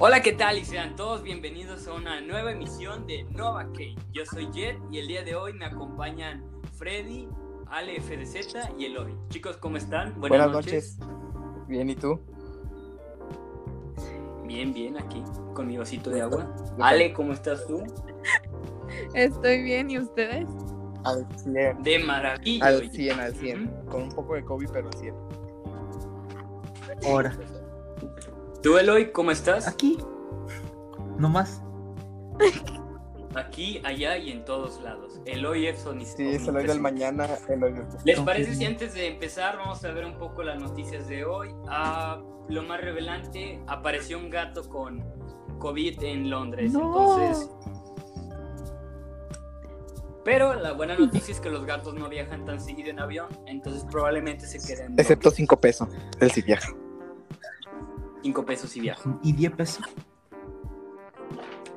Hola, ¿qué tal? Y sean todos bienvenidos a una nueva emisión de Nova Kane. Yo soy Jet y el día de hoy me acompañan Freddy, Ale FDZ y Eloy. Chicos, ¿cómo están? Buenas, noches. Bien, ¿y tú? Bien, bien, aquí, con mi vasito de agua. Ale, ¿cómo estás tú? Estoy bien, ¿y ustedes? Al 100. De maravilla. Al oye. 100, al 100. Ujú. Con un poco de COVID, pero al 100. Ahora, ¿Tú, Eloy, cómo estás? aquí, nomás. Aquí, allá y en todos lados. Eloy es omni- Sí, es el hoy del mañana, el hoy ¿Les parece si antes de empezar vamos a ver un poco las noticias de hoy? Ah, lo más revelante, apareció un gato con COVID en Londres. No. Entonces... Pero la buena noticia es que los gatos no viajan tan seguido en avión, entonces probablemente se queden Excepto 5 pesos. Él sí viaja. 5 pesos y viajan. Y 10 pesos.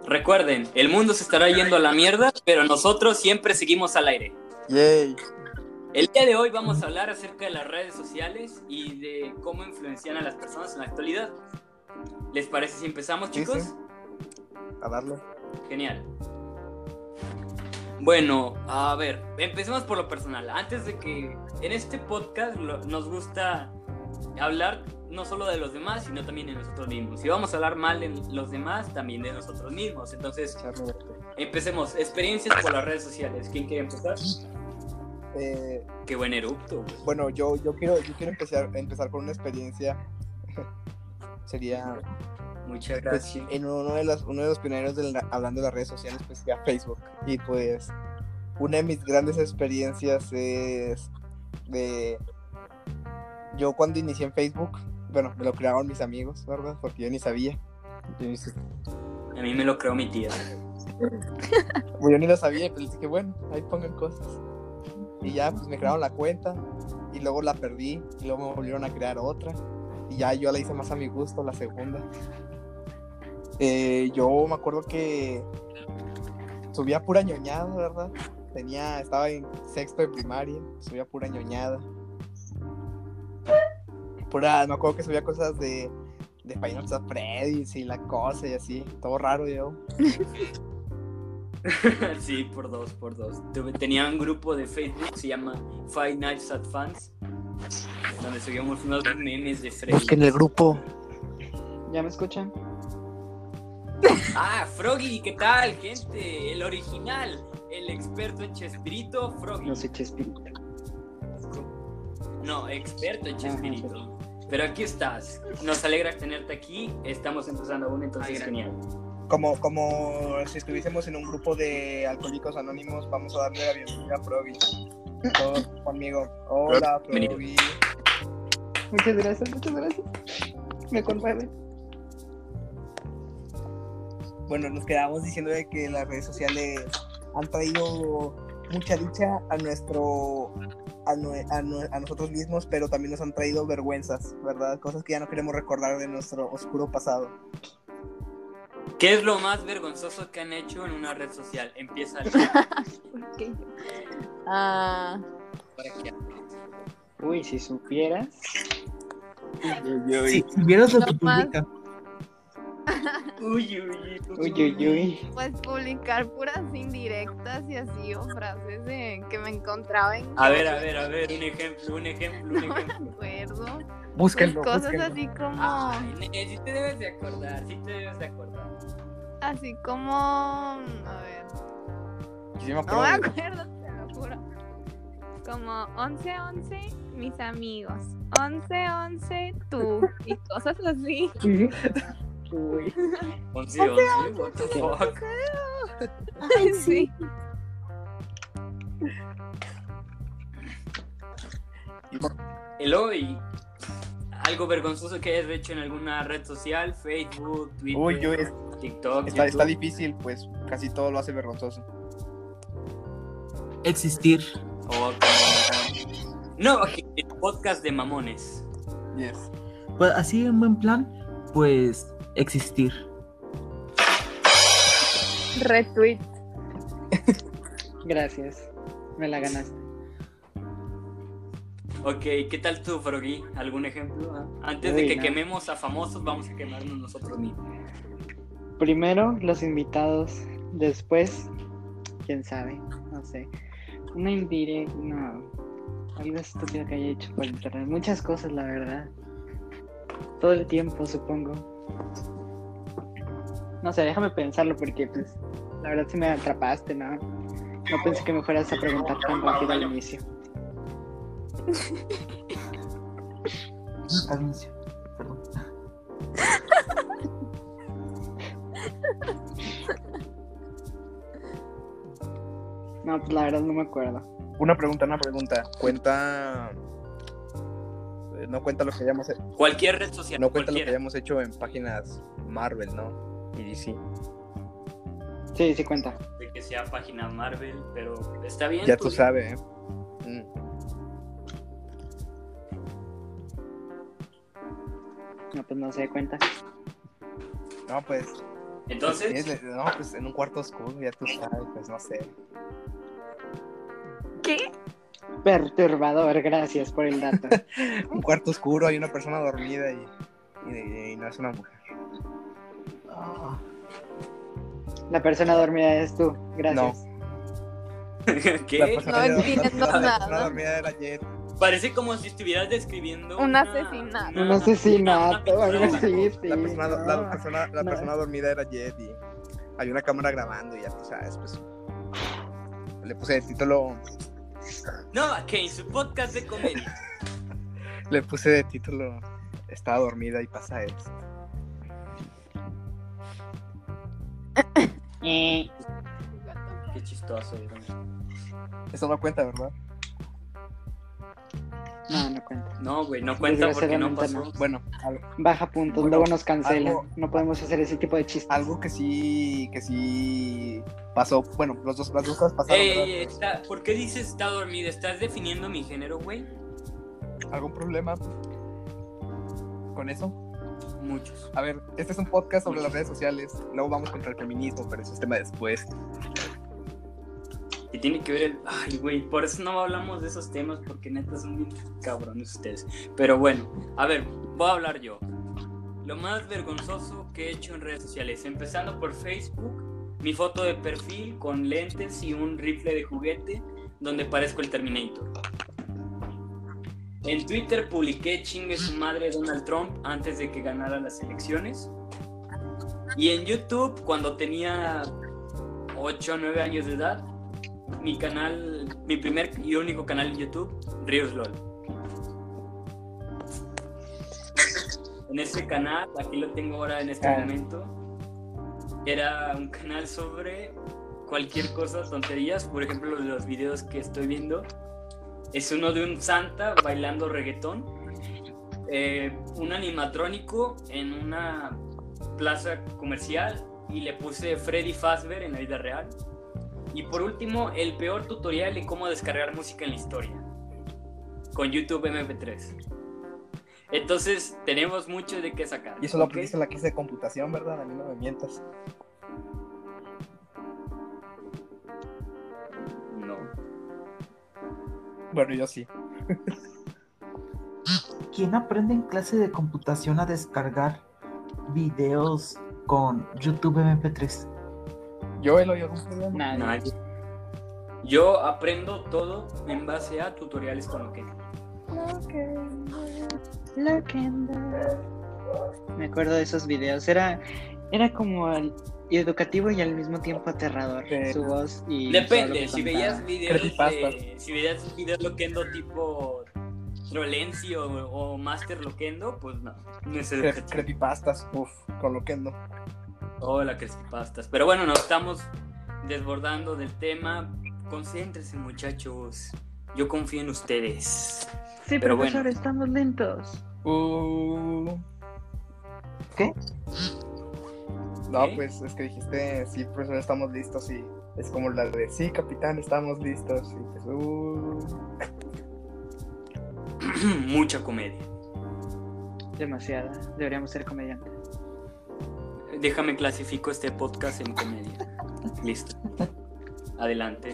Recuerden, el mundo se estará yendo a la mierda, pero nosotros siempre seguimos al aire. Yay. El día de hoy vamos a hablar acerca de las redes sociales y de cómo influencian a las personas en la actualidad. ¿Les parece si empezamos, chicos? sí. A darle. Genial. Bueno, a ver, empecemos por lo personal. Antes de que en este podcast nos gusta hablar no solo de los demás, sino también de nosotros mismos. Si vamos a hablar mal de los demás, también de nosotros mismos. Entonces, empecemos. Experiencias por las redes sociales. ¿Quién quiere empezar? Eh, Qué buen erupto. bueno, yo, yo quiero, yo quiero empezar, empezar con una experiencia. Sería Muchas pues, gracias. en uno de los, uno de los pioneros del- hablando de las redes sociales, pues sería Facebook. Y pues una de mis grandes experiencias es de yo cuando inicié en Facebook, bueno, me lo crearon mis amigos, ¿verdad? Porque yo ni sabía. Yo ni, A mí me lo creó mi tía. yo ni lo sabía, y pues dije, bueno, ahí pongan cosas. Y ya, pues me crearon la cuenta, y luego la perdí, y luego me volvieron a crear otra. Y ya yo la hice más a mi gusto, la segunda. Eh, yo me acuerdo que subía pura ñoñada, ¿verdad? Tenía, estaba en sexto de primaria, subía pura ñoñada. Pura, me acuerdo que subía cosas de, de Final Freddy's y la cosa y así, todo raro yo. sí, por dos, por dos. Tenía un grupo de Facebook, se llama Five Nights at Fans, donde subíamos unos memes de Freddy. Busquen el grupo. ¿Ya me escuchan? Ah, Froggy, ¿qué tal, gente? El original, el experto en Chespirito, Froggy. No soy Chespirito. No, experto en Chespirito. Pero aquí estás. Nos alegra tenerte aquí. Estamos empezando aún, entonces Ay, genial. Como, como si estuviésemos en un grupo de alcohólicos anónimos, vamos a darle la bienvenida a Froggy. Todos conmigo. Hola. Froggy. Muchas gracias, muchas gracias. Me conmueve. Bueno, nos quedamos diciendo de que las redes sociales han traído mucha dicha a nuestro a, nosotros mismos, pero también nos han traído vergüenzas, ¿verdad? Cosas que ya no queremos recordar de nuestro oscuro pasado. ¿Qué es lo más vergonzoso que han hecho en una red social? Empieza el- ¿Por qué yo? Para que Uy, si supieras. Si vieras lo que más. publica. Uy, uy, Uy, uy, uy. pues publicar puras indirectas y así o frases de que me encontraba en A ver, a ver, a ver, un ejemplo, un ejemplo, un no me ejemplo. acuerdo. Pues Búsquenlo, cosas búsquenlo. así como Ay, ne- sí te debes de acordar, sí te debes de acordar. así como a ver, Sí me no acuerdo me de- acuerdo, te lo juro. Como 11 11 mis amigos, 11 11 tú y cosas así. Uy. 11, 11, what the fuck. Ay, sí. Eloy, algo vergonzoso que hayas hecho en alguna red social, Facebook, Twitter, Uy, yo es- TikTok, está, está difícil, pues casi todo lo hace vergonzoso. Existir. O como- No, ok, el podcast de mamones. Yes. Pues así en buen plan, pues existir. Retweet. Gracias. Me la ganaste. Ok, ¿qué tal tú, Froggy? ¿Algún ejemplo? ah? Antes de que no. quememos a famosos, vamos a quemarnos nosotros mismos. Primero los invitados, después, quién sabe, no sé. Una indirecta, no. Algo estúpido que haya hecho por internet. Muchas cosas, la verdad. Todo el tiempo, supongo. No sé, déjame pensarlo porque, pues, la verdad sí me atrapaste, ¿no? No pensé que me fueras a preguntar tan rápido al inicio. Anuncio. Perdón. No, pues la verdad no me acuerdo. Una pregunta, una pregunta. Cuenta. No cuenta lo que hayamos hecho. Cualquier red social. No cuenta lo que hayamos hecho en páginas Marvel, ¿no? Y DC. Sí, sí cuenta. De que sea página Marvel, pero está bien. Ya tú pues, sabes, ¿eh? Mm. No, pues no sé, cuenta. No, pues. Entonces, No, pues en un cuarto oscuro, ya tú sabes, pues no sé. ¿Qué? Perturbador, gracias por el dato. Un cuarto oscuro, hay una persona dormida y, y- y no es una mujer. La persona dormida es tú, gracias. ¿qué? persona, No entiendo la nada. persona dormida era Jet. Parece como si estuvieras describiendo Un una- asesinato. Un asesinato, algo así. La persona, la no. persona, la no. persona dormida era Jet y hay una cámara grabando y ya tú sabes, pues. Le puse de título, No, que en su podcast de comedia. le puse de título Estaba dormida y pasa esto. Eh, Qué chistoso, bro. Eso no cuenta, ¿verdad? No, no cuenta. No, güey, no cuenta porque no pasó. Bueno, al- Baja puntos, Bueno, luego nos cancelan. algo- No podemos hacer ese tipo de chistes. algo que sí, que sí pasó. Bueno, los dos, las dos cosas pasaron. Ey, está- ¿por qué dices está dormida? ¿Estás definiendo mi género, güey? ¿Algún problema con eso? Muchos. A ver, este es un podcast sobre las redes sociales. Luego vamos contra el feminismo, pero eso es tema después. Y tiene que ver el. Ay, güey, por eso no hablamos de esos temas, porque neta son bien cabrones ustedes. Pero bueno, a ver, voy a hablar yo. Lo más vergonzoso que he hecho en redes sociales, empezando por Facebook, mi foto de perfil con lentes y un rifle de juguete donde parezco el Terminator. En Twitter publiqué chingue su madre Donald Trump antes de que ganara las elecciones. Y en YouTube, cuando tenía 8 o 9 años de edad, mi canal, mi primer y único canal en YouTube, Rios LOL. En ese canal, aquí lo tengo ahora en este Ah. momento, era un canal sobre cualquier cosa, tonterías, por ejemplo los videos que estoy viendo, es uno de un santa bailando reggaetón, eh, un animatrónico en una plaza comercial y le puse Freddy Fazbear en la vida real. Y por último, el peor tutorial de cómo descargar música en la historia. Con YouTube MP3. Entonces, tenemos mucho de qué sacar. Y eso lo aprendiste en la clase de computación, ¿verdad? A mí no me mientas. No. Bueno, yo sí. ¿Quién aprende en clase de computación a descargar videos con YouTube MP3? Yo oído algún problema. Nadie. Nadie. Yo aprendo todo en base a tutoriales con lo que. Me acuerdo de esos videos. Era, era como el- educativo y al mismo tiempo aterrador. Sí. Su voz y. Depende, si veías videos de, si veías videos loquendo tipo Trolenci o, o Master Loquendo, pues no, no es creepypastas, uff, con lo que no. Hola, creepypastas. Pero bueno, nos estamos desbordando del tema. Concéntrense, muchachos. Yo confío en ustedes. Sí, Pero profesor, bueno. estamos lentos. Uh, ¿Qué? no, pues es que dijiste, sí, profesor, estamos listos y es como la de, sí, capitán, estamos listos. Y pues, uh, Mucha comedia. Demasiada. Deberíamos ser comediantes. Déjame clasifico este podcast en comedia. Listo. Adelante.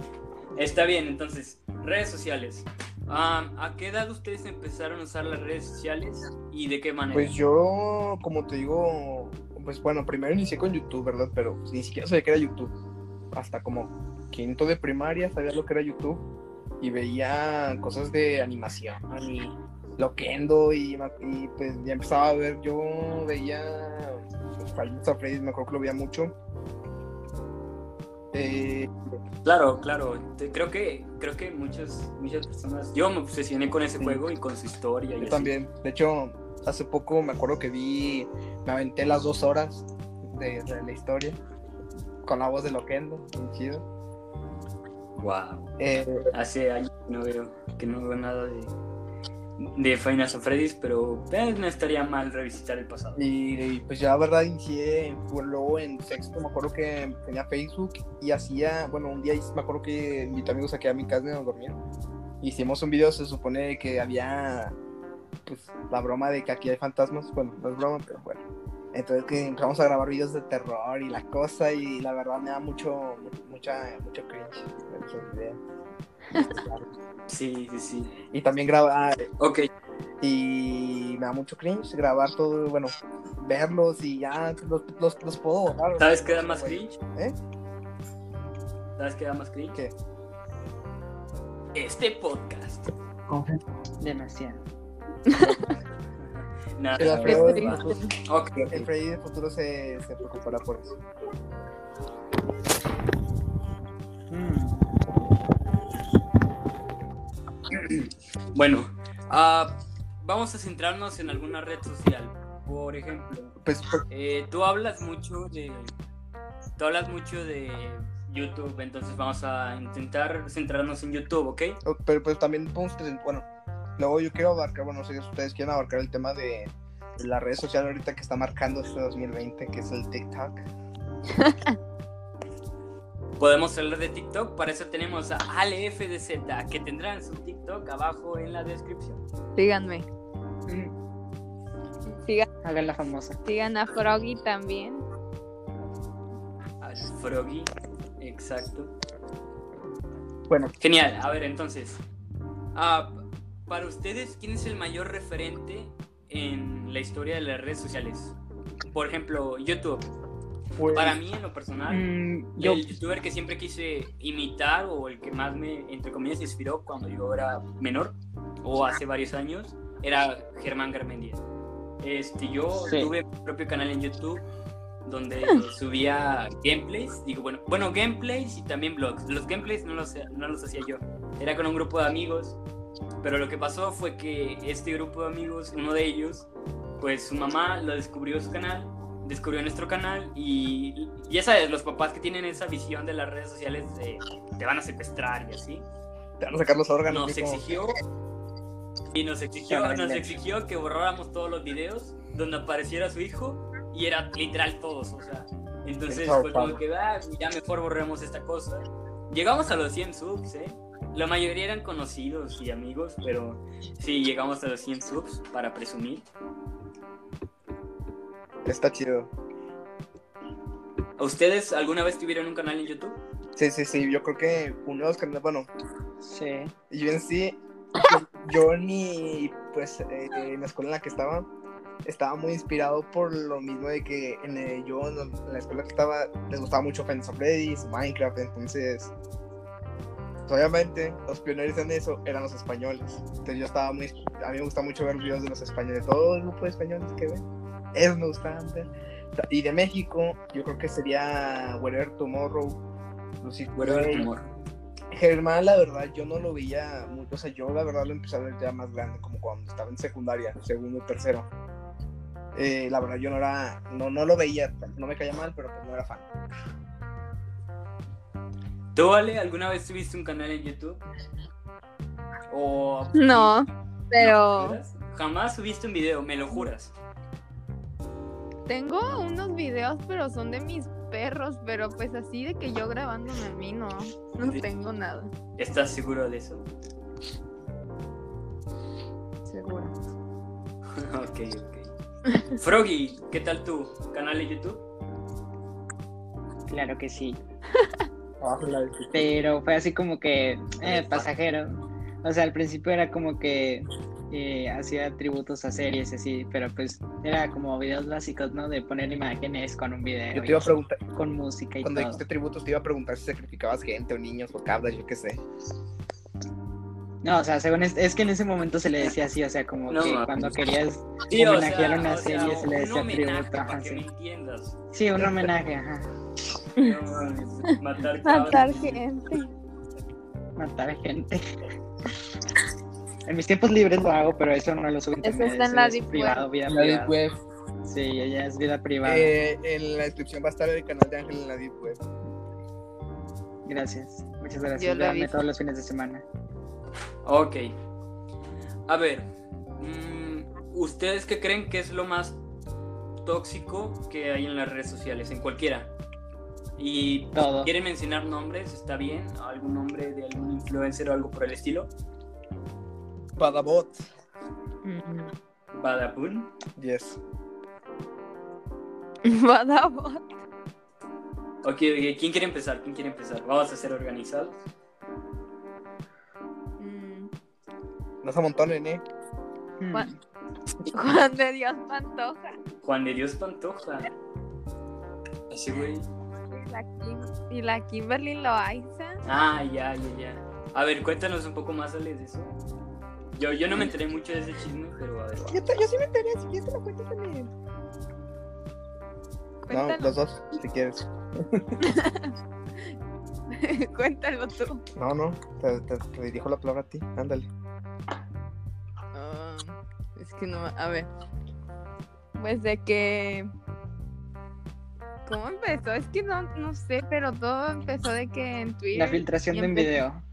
Está bien, entonces, redes sociales. Ah, ¿A qué edad ustedes empezaron a usar las redes sociales y de qué manera? Pues yo, como te digo, pues bueno, primero inicié con YouTube, ¿verdad? Pero pues, ni siquiera sabía que era YouTube. Hasta como quinto de primaria sabía lo que era YouTube y veía cosas de animación y Loquendo y, pues ya empezaba a ver, yo veía pues, Five Nights at Freddy's, me acuerdo que lo veía mucho. Eh, Claro, claro. Creo que creo que muchas muchas personas. Yo me obsesioné con ese Sí. juego y con su historia. y yo así. también, de hecho, hace poco me acuerdo que vi, me aventé las dos horas de, de la historia con la voz de Loquendo, bien chido. Wow. Eh, Hace años que no veo que no veo nada de de Nights at Freddy's, pero eh, no estaría mal revisitar el pasado. Y, y, pues ya, verdad, inicié luego en sexto, me acuerdo que tenía Facebook y hacía, bueno, un día me acuerdo que invité amigos aquí a mi casa y nos dormían. Hicimos un video, se supone que había, pues, la broma de que aquí hay fantasmas, bueno, no es broma, pero bueno. Entonces que empezamos a grabar videos de terror y la cosa y la verdad me da mucho, mucha, mucho cringe esos. Sí, sí, sí. Y también grabar, Ok, y me da mucho cringe grabar todo, bueno, verlos y ya los, los, los puedo borrar. ¿sabes qué da más cringe? ¿Eh? ¿Sabes qué da más cringe? ¿Qué? Este podcast. Demasiado. Nada, de futuro- Ok, el. Freddy del futuro se, se preocupará por eso. Mm, Bueno, ah, vamos a centrarnos en alguna red social. Por ejemplo, Pues, por- eh, tú hablas mucho de. Tú hablas mucho de YouTube, entonces vamos a intentar centrarnos en YouTube, ¿ok? pero pues también podemos bueno, luego yo quiero abarcar, bueno, no sé si ustedes quieren abarcar el tema de, de la red social ahorita que está marcando este 2020, que es el TikTok. Podemos hablar de TikTok, para eso tenemos a AleFDZ, que tendrán su TikTok abajo en la descripción. Síganme. mm, Sigan, Hagan la famosa. sigan a Froggy también. Al Froggy, exacto. Bueno, Genial, a ver entonces. ah, para ustedes, ¿quién es el mayor referente en la historia de las redes sociales? Por ejemplo, YouTube. Pues, Para mí, en lo personal, Mm, yo, el youtuber que siempre quise imitar o el que más me, entre comillas, inspiró cuando yo era menor o hace varios años era Germán Garmendia. Este, yo Sí. tuve mi propio canal en YouTube donde subía gameplays, digo, bueno, bueno, gameplays y también vlogs. Los gameplays no los, no los hacía yo, era con un grupo de amigos, pero lo que pasó fue que este grupo de amigos, uno de ellos, pues su mamá lo descubrió su canal, descubrió nuestro canal y ya sabes, los papás que tienen esa visión de las redes sociales de te van a secuestrar y así, te van a sacar los órganos. nos como- exigió y nos exigió, nos exigió que borráramos todos los videos donde apareciera su hijo y era literal todos, o sea, entonces fue como Pablo. que ah, ya mejor borremos esta cosa. Llegamos a los 100 subs, ¿eh? La mayoría eran conocidos y amigos, pero sí, llegamos a los 100 subs para presumir. Está chido. ¿A ustedes alguna vez tuvieron un canal en YouTube? Sí, sí, sí, yo creo que uno de los canales, bueno, sí. yo en sí, yo ni, pues, eh, en la escuela en la que estaba, estaba muy inspirado por lo mismo de que en, eh, yo en la escuela que estaba les gustaba mucho Nights at Freddy's, Minecraft, entonces, obviamente, los pioneros en eso eran los españoles. Entonces yo estaba muy, a mí me gusta mucho ver videos de los españoles, todo el grupo de españoles que ven, esos me ver. Y de México, yo creo que sería Wherever Tomorrow, Lucy Wherever. Germán, la verdad, yo no lo veía mucho. O sea, yo la verdad lo empecé a ver ya más grande, como cuando estaba en secundaria, segundo, tercero. Eh, la verdad, yo no era, no, no lo veía, no me caía mal, pero pues no era fan. ¿Tú, Ale, alguna vez tuviste un canal en YouTube? ¿O No, pero. Jamás subiste un video, me lo juras. Tengo unos videos, pero son de mis perros, pero pues así de que yo grabándome a mí no, no tengo nada, ¿Estás seguro de eso? seguro. ok, ok. Froggy, ¿qué tal tu canal de YouTube? Claro que sí. Descripción. Pero fue así como que eh, pasajero. O sea, al principio era como que eh, hacía tributos a series así, pero pues era como videos básicos, ¿no? De poner imágenes con un video. Yo te y iba a preguntar, con música y cuando todo. dijiste tributos, te iba a preguntar si sacrificabas gente o niños o cabras, yo qué sé. No, o sea, según es, es que en ese momento se le decía así, o sea, como No, que cuando querías Sí, o homenajear sea, una o sea, serie se le decía tributo, ajá, sí. Sí, un homenaje, ajá. No matar. Matar gente. Matar gente. En mis tiempos libres lo hago, pero eso no lo subo Eso internet. está en la es deep privado, vida En la privada. Deep Web. Sí, ella es vida privada. Eh, en la descripción va a estar el canal de Ángel en la Deep Web. Gracias. Muchas Yo gracias. lo Véanme visto. todos los fines de semana. Ok. A ver. mm, ¿Ustedes qué creen que es lo más tóxico que hay en las redes sociales? En cualquiera. Y Todo. quieren mencionar nombres, está bien. ¿Algún nombre de algún influencer o algo por el estilo? Badabot. Badabun. Yes. Badabot. Ok, ok, ¿quién quiere empezar? ¿Quién quiere empezar? Vamos a ser organizados. Mm, No se amontonen, eh. Hmm. Juan- Juan de Dios Pantoja. Juan de Dios Pantoja. Ese güey. Y la, Kim- y la Kimberly Loaiza. Ah, ya, ya, ya. A ver, cuéntanos un poco más, Ale, de eso. Yo, yo no me enteré mucho de ese chisme, pero a ver. Yo, sí me enteré, si quieres te lo cuento también. No, Cuéntalo, los dos, si quieres. cuéntalo tú. No, no, te, te- te dirijo la palabra a ti, ándale. Ah, es que no, a ver. Pues de que... ¿Cómo empezó? Es que no, no sé, pero todo empezó de que en Twitter... La filtración de un video.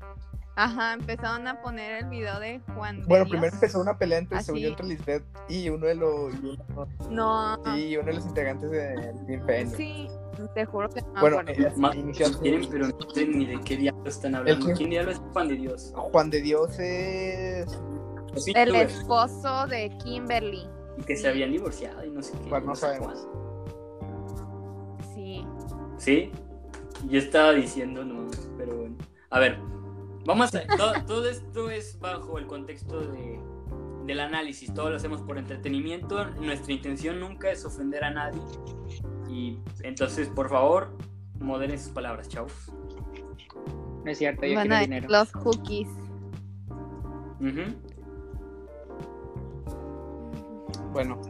Ajá, empezaron a poner el video de Juan de Bueno, Dios. primero empezó una pelea entre, según yo, Así. entre Lisbeth y uno de los, y uno, No, y uno de los integrantes de Team Fénix. sí, te juro que no Bueno, acuerdo. eh, quieren, pero no sé ni de qué diablo están hablando. ¿Quién diablo es Juan de Dios? Juan de Dios es. Los El esposo de Kimberly. Y que se habían divorciado y no sé qué. Bueno, no sé sabemos. Sí. ¿Sí? Yo estaba diciendo no, pero bueno. A ver, vamos a. Todo, todo esto es bajo el contexto de, del análisis. Todo lo hacemos por entretenimiento. Nuestra intención nunca es ofender a nadie. Y entonces, por favor, moderen sus palabras, chavos. No es cierto, yo Van quiero dinero. los cookies. Bueno,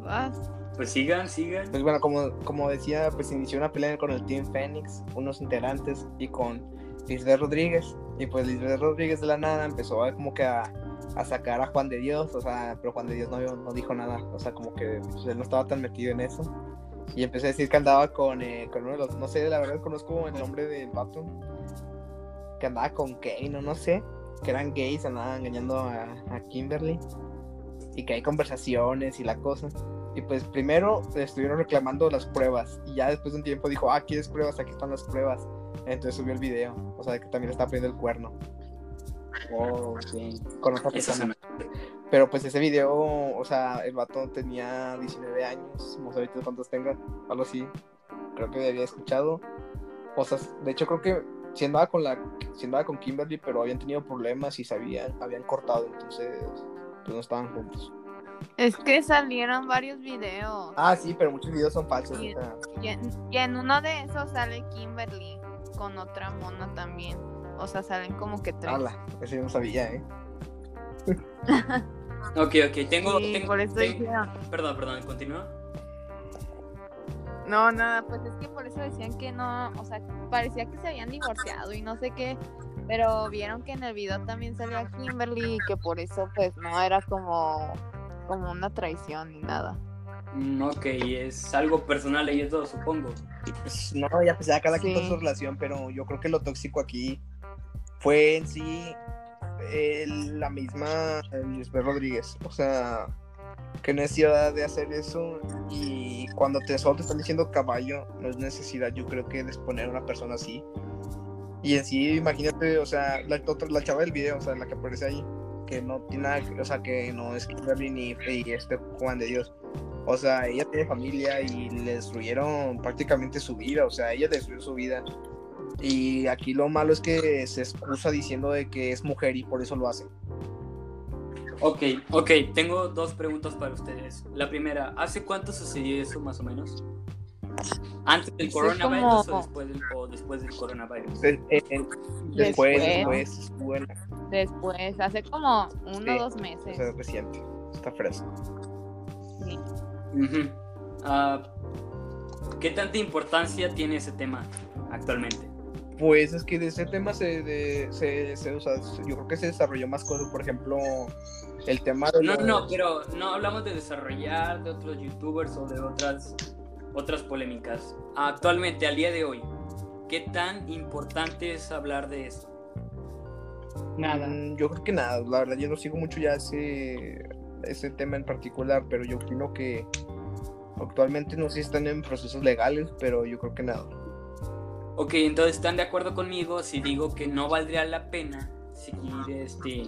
Vas. Pues sigan, sigan. pues bueno, como, como decía, pues inició una pelea con el Team Fénix, unos integrantes, y con Lisbeth Rodríguez. Y pues Lisbeth Rodríguez de la nada empezó a, como que a, sacar a Juan de Dios, o sea, pero Juan de Dios no, dijo nada, o sea, como que pues, él no estaba tan metido en eso. Y empecé a decir que andaba con, eh, con uno de los, no sé, la verdad conozco el nombre del vato, que andaba con Kane, o no sé, que eran gays, andaban engañando a, a Kimberly, y que hay conversaciones y la cosa. Y pues primero estuvieron reclamando las pruebas, y ya después de un tiempo dijo, ah, ¿quieres pruebas? Aquí están las pruebas. Entonces subió el video, o sea, que también le estaba poniendo el cuerno Oh, ok. con otra persona. Pero pues ese video, o sea, el vato tenía 19 años, no sé ahorita cuántos tenga, algo así. Creo que había escuchado. O sea, de hecho creo que si andaba con la si andaba con Kimberly, pero habían tenido problemas y se habían, habían cortado, entonces pues no estaban juntos. Es que salieron varios videos. Ah, sí, pero muchos videos son falsos. Sí. o sea, Y, en, y en uno de esos sale Kimberly con otra mona también. O sea, salen como que tres. ala, ese yo no sabía, ¿eh? Ok, ok. Tengo. Sí, tengo- por eso tengo-. Perdón, perdón, continúa. No, nada, pues es que por eso decían que no, o sea, parecía que se habían divorciado y no sé qué, pero vieron que en el video también salía Kimberly y que por eso pues no era como, como una traición ni nada. Ok, es algo personal ellos dos, supongo. Pues, no, ya pues ya cada quien con su relación, pero yo creo que lo tóxico aquí fue en sí eh, la misma Lisbeth Rodríguez. O sea, qué necesidad de hacer eso. Y cuando te solo te están diciendo caballo, no es necesidad, yo creo que de exponer a una persona así. Y en sí, imagínate, o sea, la, otra, la chava del video, o sea, la que aparece ahí, que no tiene nada, que- o sea, que no es Kimberly ni y este Juan de Dios. O sea, ella tiene familia y le destruyeron prácticamente su vida. O sea, ella destruyó su vida. Y aquí lo malo es que se excusa diciendo de que es mujer y por eso lo hace. Ok, ok, tengo dos preguntas para ustedes. La primera, ¿hace cuánto sucedió eso más o menos? ¿Antes del coronavirus como- o, después del, o después del coronavirus? Eh, eh, eh, después, Después. después, bueno, Después, hace como uno Sí, o dos o meses. sea, reciente. Está fresco. sí. Ujú. Ah, ¿Qué tanta importancia tiene ese tema actualmente? Pues es que de ese tema se, de- se, se- o sea, yo creo que se desarrolló más cosas, por ejemplo, el tema de No, los- no, pero no hablamos de desarrollar, de otros youtubers o de otras, otras polémicas. Actualmente, al día de hoy, ¿qué tan importante es hablar de eso? Nada. Mm, Yo creo que nada, la verdad yo no sigo mucho ya ese, ese tema en particular, pero yo opino que actualmente no sé si están en procesos legales, pero yo creo que nada. Ok, entonces están de acuerdo conmigo si digo que no valdría la pena seguir este,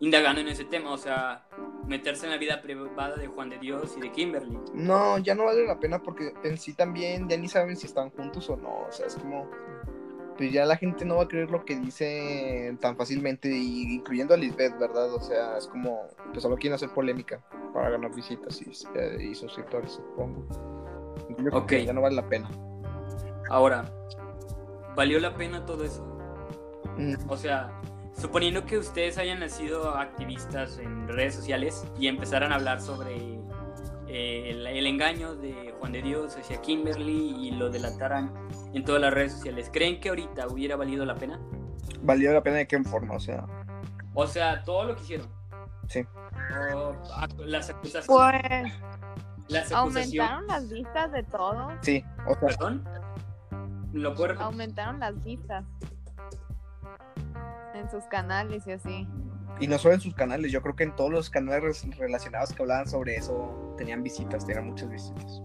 indagando en ese tema, o sea, meterse en la vida privada de Juan de Dios y de Kimberly. No, ya no vale la pena porque en sí también ya ni saben si están juntos o no, o sea, es como, pues ya la gente no va a creer lo que dicen tan fácilmente, y incluyendo a Lisbeth, ¿verdad? O sea, es como, pues solo quieren hacer polémica para ganar visitas y, eh, y suscriptores, supongo. Yo Ok. ya no vale la pena. Ahora, ¿valió la pena todo eso? Mm, O sea, suponiendo que ustedes hayan nacido activistas en redes sociales y empezaran a hablar sobre eh, el, el engaño de Juan de Dios hacia Kimberly y lo delataran en todas las redes sociales, ¿creen que ahorita hubiera valido la pena? ¿Valió la pena de qué forma? O sea, O sea, todo lo que hicieron. Sí. O, ac- las acusaciones. Pues las acusaciones. aumentaron las vistas de todo. sí, o sea, ¿Perdón? ¿Lo puedo? Aumentaron las vistas en sus canales y así. Y no solo en sus canales, yo creo que en todos los canales relacionados que hablaban sobre eso tenían visitas, tenían muchas visitas.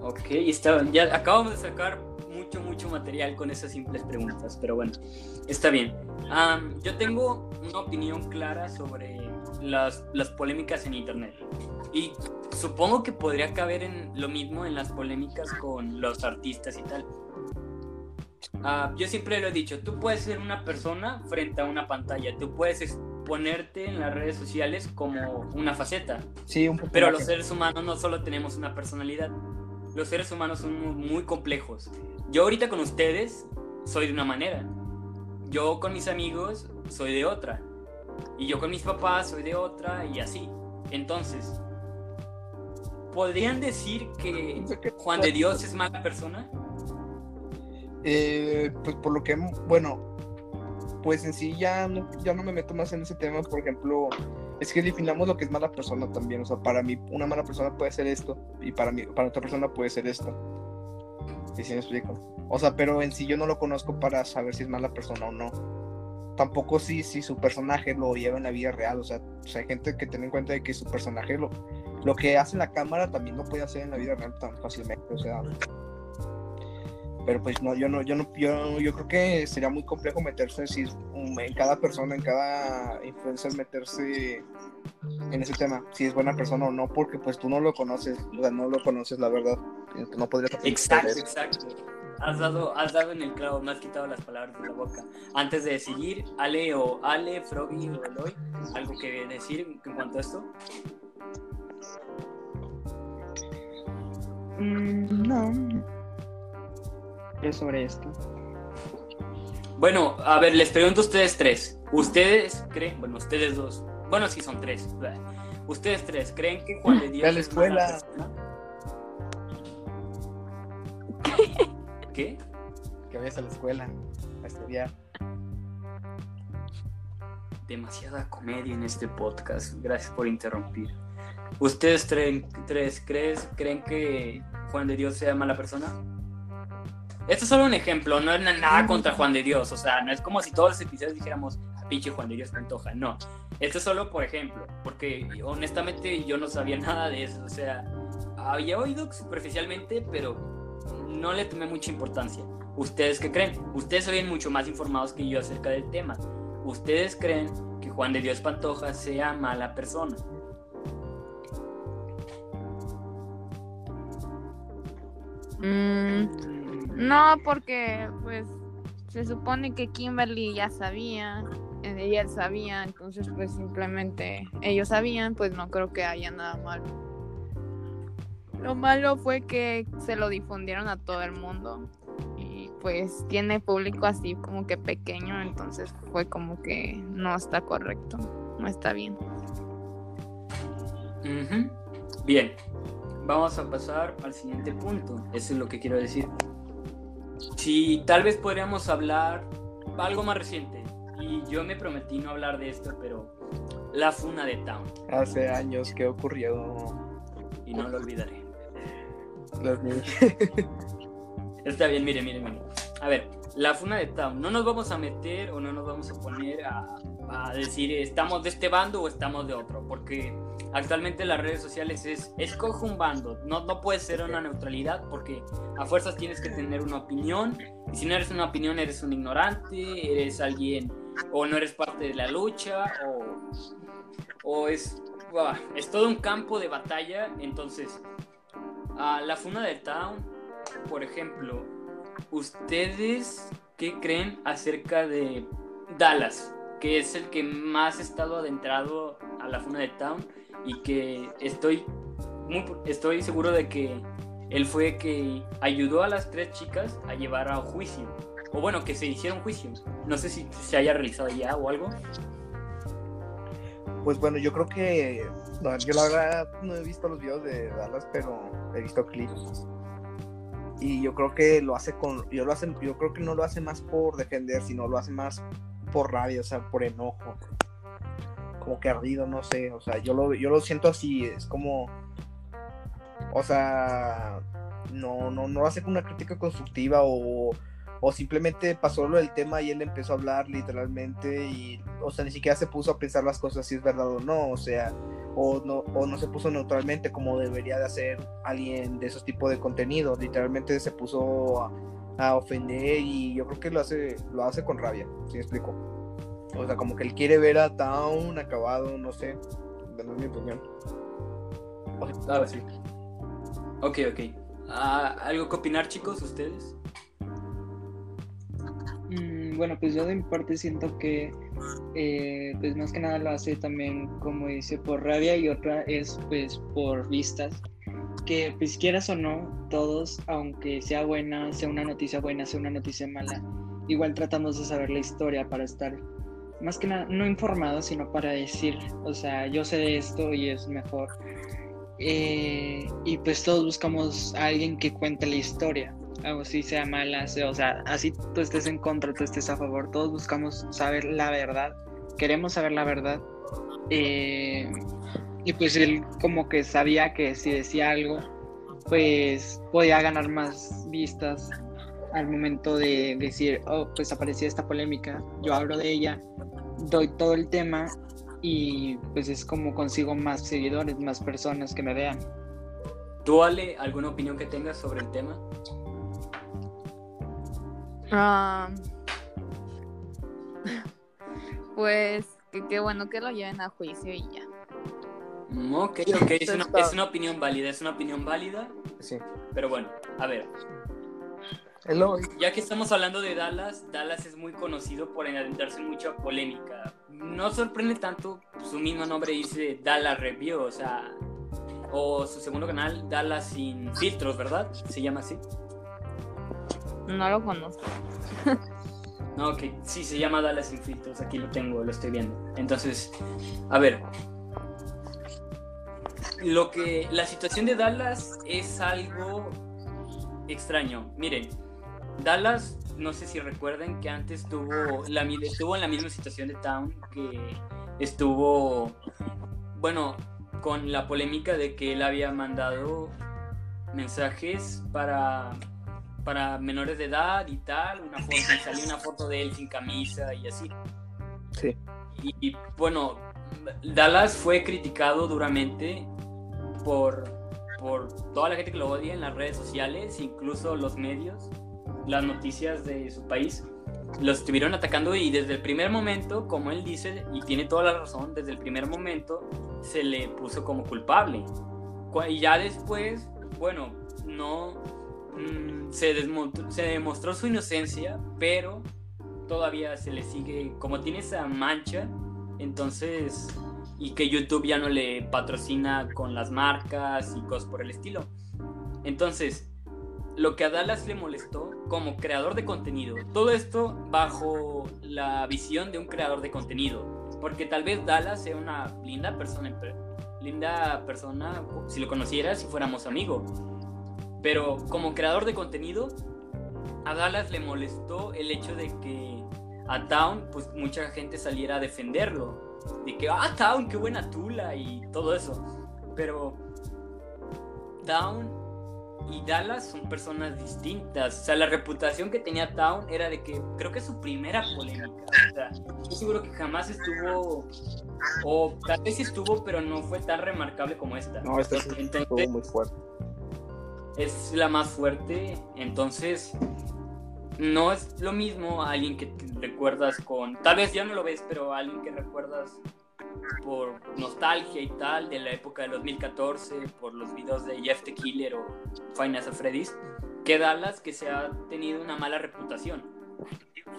Ok, está, ya acabamos de sacar mucho, mucho material con esas simples preguntas, pero bueno, está bien. Am, yo tengo una opinión clara sobre las, las polémicas en Internet. Y supongo que podría caber en lo mismo en las polémicas con los artistas y tal. Ah, yo siempre lo he dicho, tú puedes ser una persona frente a una pantalla, tú puedes exponerte en las redes sociales como una faceta, Sí, un poco. pero los seres humanos no solo tenemos una personalidad. Los seres humanos son mu- muy complejos. Yo ahorita con ustedes soy de una manera. Yo con mis amigos soy de otra. Y yo con mis papás soy de otra y así. Entonces, ¿podrían decir que Juan de Dios es mala persona? Eh, pues por lo que, bueno, pues en sí ya no, ya no me meto más en ese tema, por ejemplo, es que definamos lo que es mala persona también, o sea, para mí una mala persona puede ser esto, y para mí, para otra persona puede ser esto. ¿Sí, sí me explico? O sea, pero en sí yo no lo conozco para saber si es mala persona o no. Tampoco si, si su personaje lo lleva en la vida real, o sea, sea, hay gente que tiene en cuenta de que su personaje lo, lo que hace en la cámara también lo puede hacer en la vida real tan fácilmente, o sea, pero pues no yo no yo no yo, yo creo que sería muy complejo meterse si um, en cada persona en cada influencer meterse en ese tema si es buena persona o no porque pues tú no lo conoces o sea no lo conoces la verdad no podrías Exacto, exacto. Has dado, has dado en el clavo, me has quitado las palabras de la boca. Antes de seguir, Ale o Ale, Froggy o Eloy, ¿algo que decir en cuanto a esto? Mm, no. ¿Qué sobre esto? Bueno, a ver, les pregunto a ustedes tres. ¿Ustedes creen, bueno, ustedes dos, bueno, sí son tres. ¿Ustedes tres creen que Juan de Dios la es escuela. persona? ¿Qué? que vayas a la escuela a estudiar Demasiada comedia en este podcast. Gracias por interrumpir. ¿Ustedes tres, tres crees, creen que Juan de Dios sea mala persona? Esto es solo un ejemplo, no es nada contra Juan de Dios, o sea, no es como si todos los episodios dijéramos, a pinche Juan de Dios me antoja, no. Esto es solo por ejemplo, porque honestamente yo no sabía nada de eso, o sea, había oído superficialmente, pero no le tomé mucha importancia. ¿Ustedes qué creen? Ustedes oyen mucho más informados que yo acerca del tema. ¿Ustedes creen que Juan de Dios Pantoja sea mala persona? Mmm no, porque pues se supone que Kimberly ya sabía, eh, ella sabía, entonces pues simplemente ellos sabían, pues no creo que haya nada malo. Lo malo fue que se lo difundieron a todo el mundo y pues tiene público así como que pequeño, entonces fue como que no está correcto, no está bien. Bien, vamos a pasar al siguiente punto. Eso es lo que quiero decir. Si tal vez podríamos hablar algo más reciente. Y yo me prometí no hablar de esto, pero la funa de Town. Hace años que ocurrió. Y no lo olvidaré. Los niños. Está bien, mire, mire, mire. A ver, la funa de Town. No nos vamos a meter o no nos vamos a poner a, a decir estamos de este bando o estamos de otro. Porque actualmente las redes sociales es escoge un bando. No, no puede ser una neutralidad porque a fuerzas tienes que tener una opinión. Y si no eres una opinión, eres un ignorante, eres alguien o no eres parte de la lucha o, o es, buah, es todo un campo de batalla. Entonces, a la funa de Town, por ejemplo, ¿ustedes qué creen acerca de Dallas? Que es el que más ha estado adentrado a la funa de Town y que estoy, muy, estoy seguro de que él fue que ayudó a las tres chicas a llevar a juicio. O bueno, que se hiciera un juicio. No sé si se haya realizado ya o algo. Pues bueno, yo creo que. Yo la verdad no he visto los videos de Dallas, pero he visto clips. Y yo creo que lo hace con. Yo, lo hace, yo creo que no lo hace más por defender, sino lo hace más por rabia, o sea, por enojo. Como que ardido, no sé. O sea, yo lo, yo lo siento así. Es como. O sea. No, no, no lo hace con una crítica constructiva o o simplemente pasó lo del tema y él empezó a hablar literalmente y, o sea, ni siquiera se puso a pensar las cosas si es verdad o no, o sea, o no, o no se puso neutralmente como debería de hacer alguien de esos tipos de contenido, literalmente se puso a, a ofender y yo creo que lo hace, lo hace con rabia, ¿sí me explico? O sea, como que él quiere ver a Town acabado, no sé, no es mi opinión. O sea, A ver. sí. Ok, ok. Ah, ¿Algo que opinar, chicos, ustedes? Mm, Bueno, pues yo de mi parte siento que, eh, pues más que nada lo hace también, como dice, por rabia y otra es pues por vistas. Que pues quieras o no, todos, aunque sea buena, sea una noticia buena, sea una noticia mala, igual tratamos de saber la historia para estar, más que nada, no informados, sino para decir, o sea, yo sé de esto y es mejor. Eh, y pues todos buscamos a alguien que cuente la historia si sea mala, sea- o sea, así tú estés en contra, tú estés a favor, todos buscamos saber la verdad, queremos saber la verdad. eh, y pues él como que sabía que si decía algo, pues podía ganar más vistas al momento de decir, oh, pues apareció esta polémica, yo hablo de ella, doy todo el tema y pues es como consigo más seguidores, más personas que me vean. ¿Tú, Ale, alguna opinión que tengas sobre el tema? Ah, pues que qué bueno que lo lleven a juicio y ya. Ok, ok, es una, es opinión válida, es una opinión válida, Sí. pero bueno, a ver, Es lo- ya que estamos hablando de Dallas, Dallas es muy conocido por adentrarse en mucha polémica. No sorprende tanto, su mismo nombre dice Dallas Review, o sea, o su segundo canal, Dallas sin filtros, ¿verdad? Se llama así. No lo conozco. No, ok, sí, se llama Dallas sin filtros, aquí lo tengo, lo estoy viendo. Entonces, a ver. Lo que. La situación de Dallas es algo extraño. Miren, Dallas, no sé si recuerden que antes tuvo, la, estuvo en la misma situación de Town que estuvo. Bueno, con la polémica de que él había mandado mensajes para para menores de edad y tal, una foto, y salió una foto de él sin camisa y así. Sí. Y, y, bueno, Dallas fue criticado duramente por, por toda la gente que lo odia en las redes sociales, incluso los medios, las noticias de su país. Los estuvieron atacando y desde el primer momento, como él dice, y tiene toda la razón, desde el primer momento se le puso como culpable. Cu- Y ya después, bueno, no, mm, se, demostró su inocencia, pero todavía se le sigue, como tiene esa mancha, entonces, y que YouTube ya no le patrocina con las marcas y cosas por el estilo. Entonces, lo que a Dallas le molestó como creador de contenido, todo esto bajo la visión de un creador de contenido, porque tal vez Dallas sea una linda persona, linda persona si lo conociera, si fuéramos amigos, pero como creador de contenido, a Dallas le molestó el hecho de que a Town, pues mucha gente saliera a defenderlo, de que, ah, Town, qué buena tula y todo eso, pero Town y Dallas son personas distintas. O sea, la reputación que tenía Town era de que creo que es su primera polémica. O sea, estoy seguro que jamás estuvo, o tal vez estuvo, pero no fue tan remarcable como esta. No, esta sí Entonces, estuvo muy fuerte. Es la más fuerte, entonces no es lo mismo alguien que recuerdas con, tal vez ya no lo ves, pero alguien que recuerdas por nostalgia y tal, de la época de 2014, por los videos de Jeff the Killer o Nights at Freddy's, que Dallas que se ha tenido una mala reputación.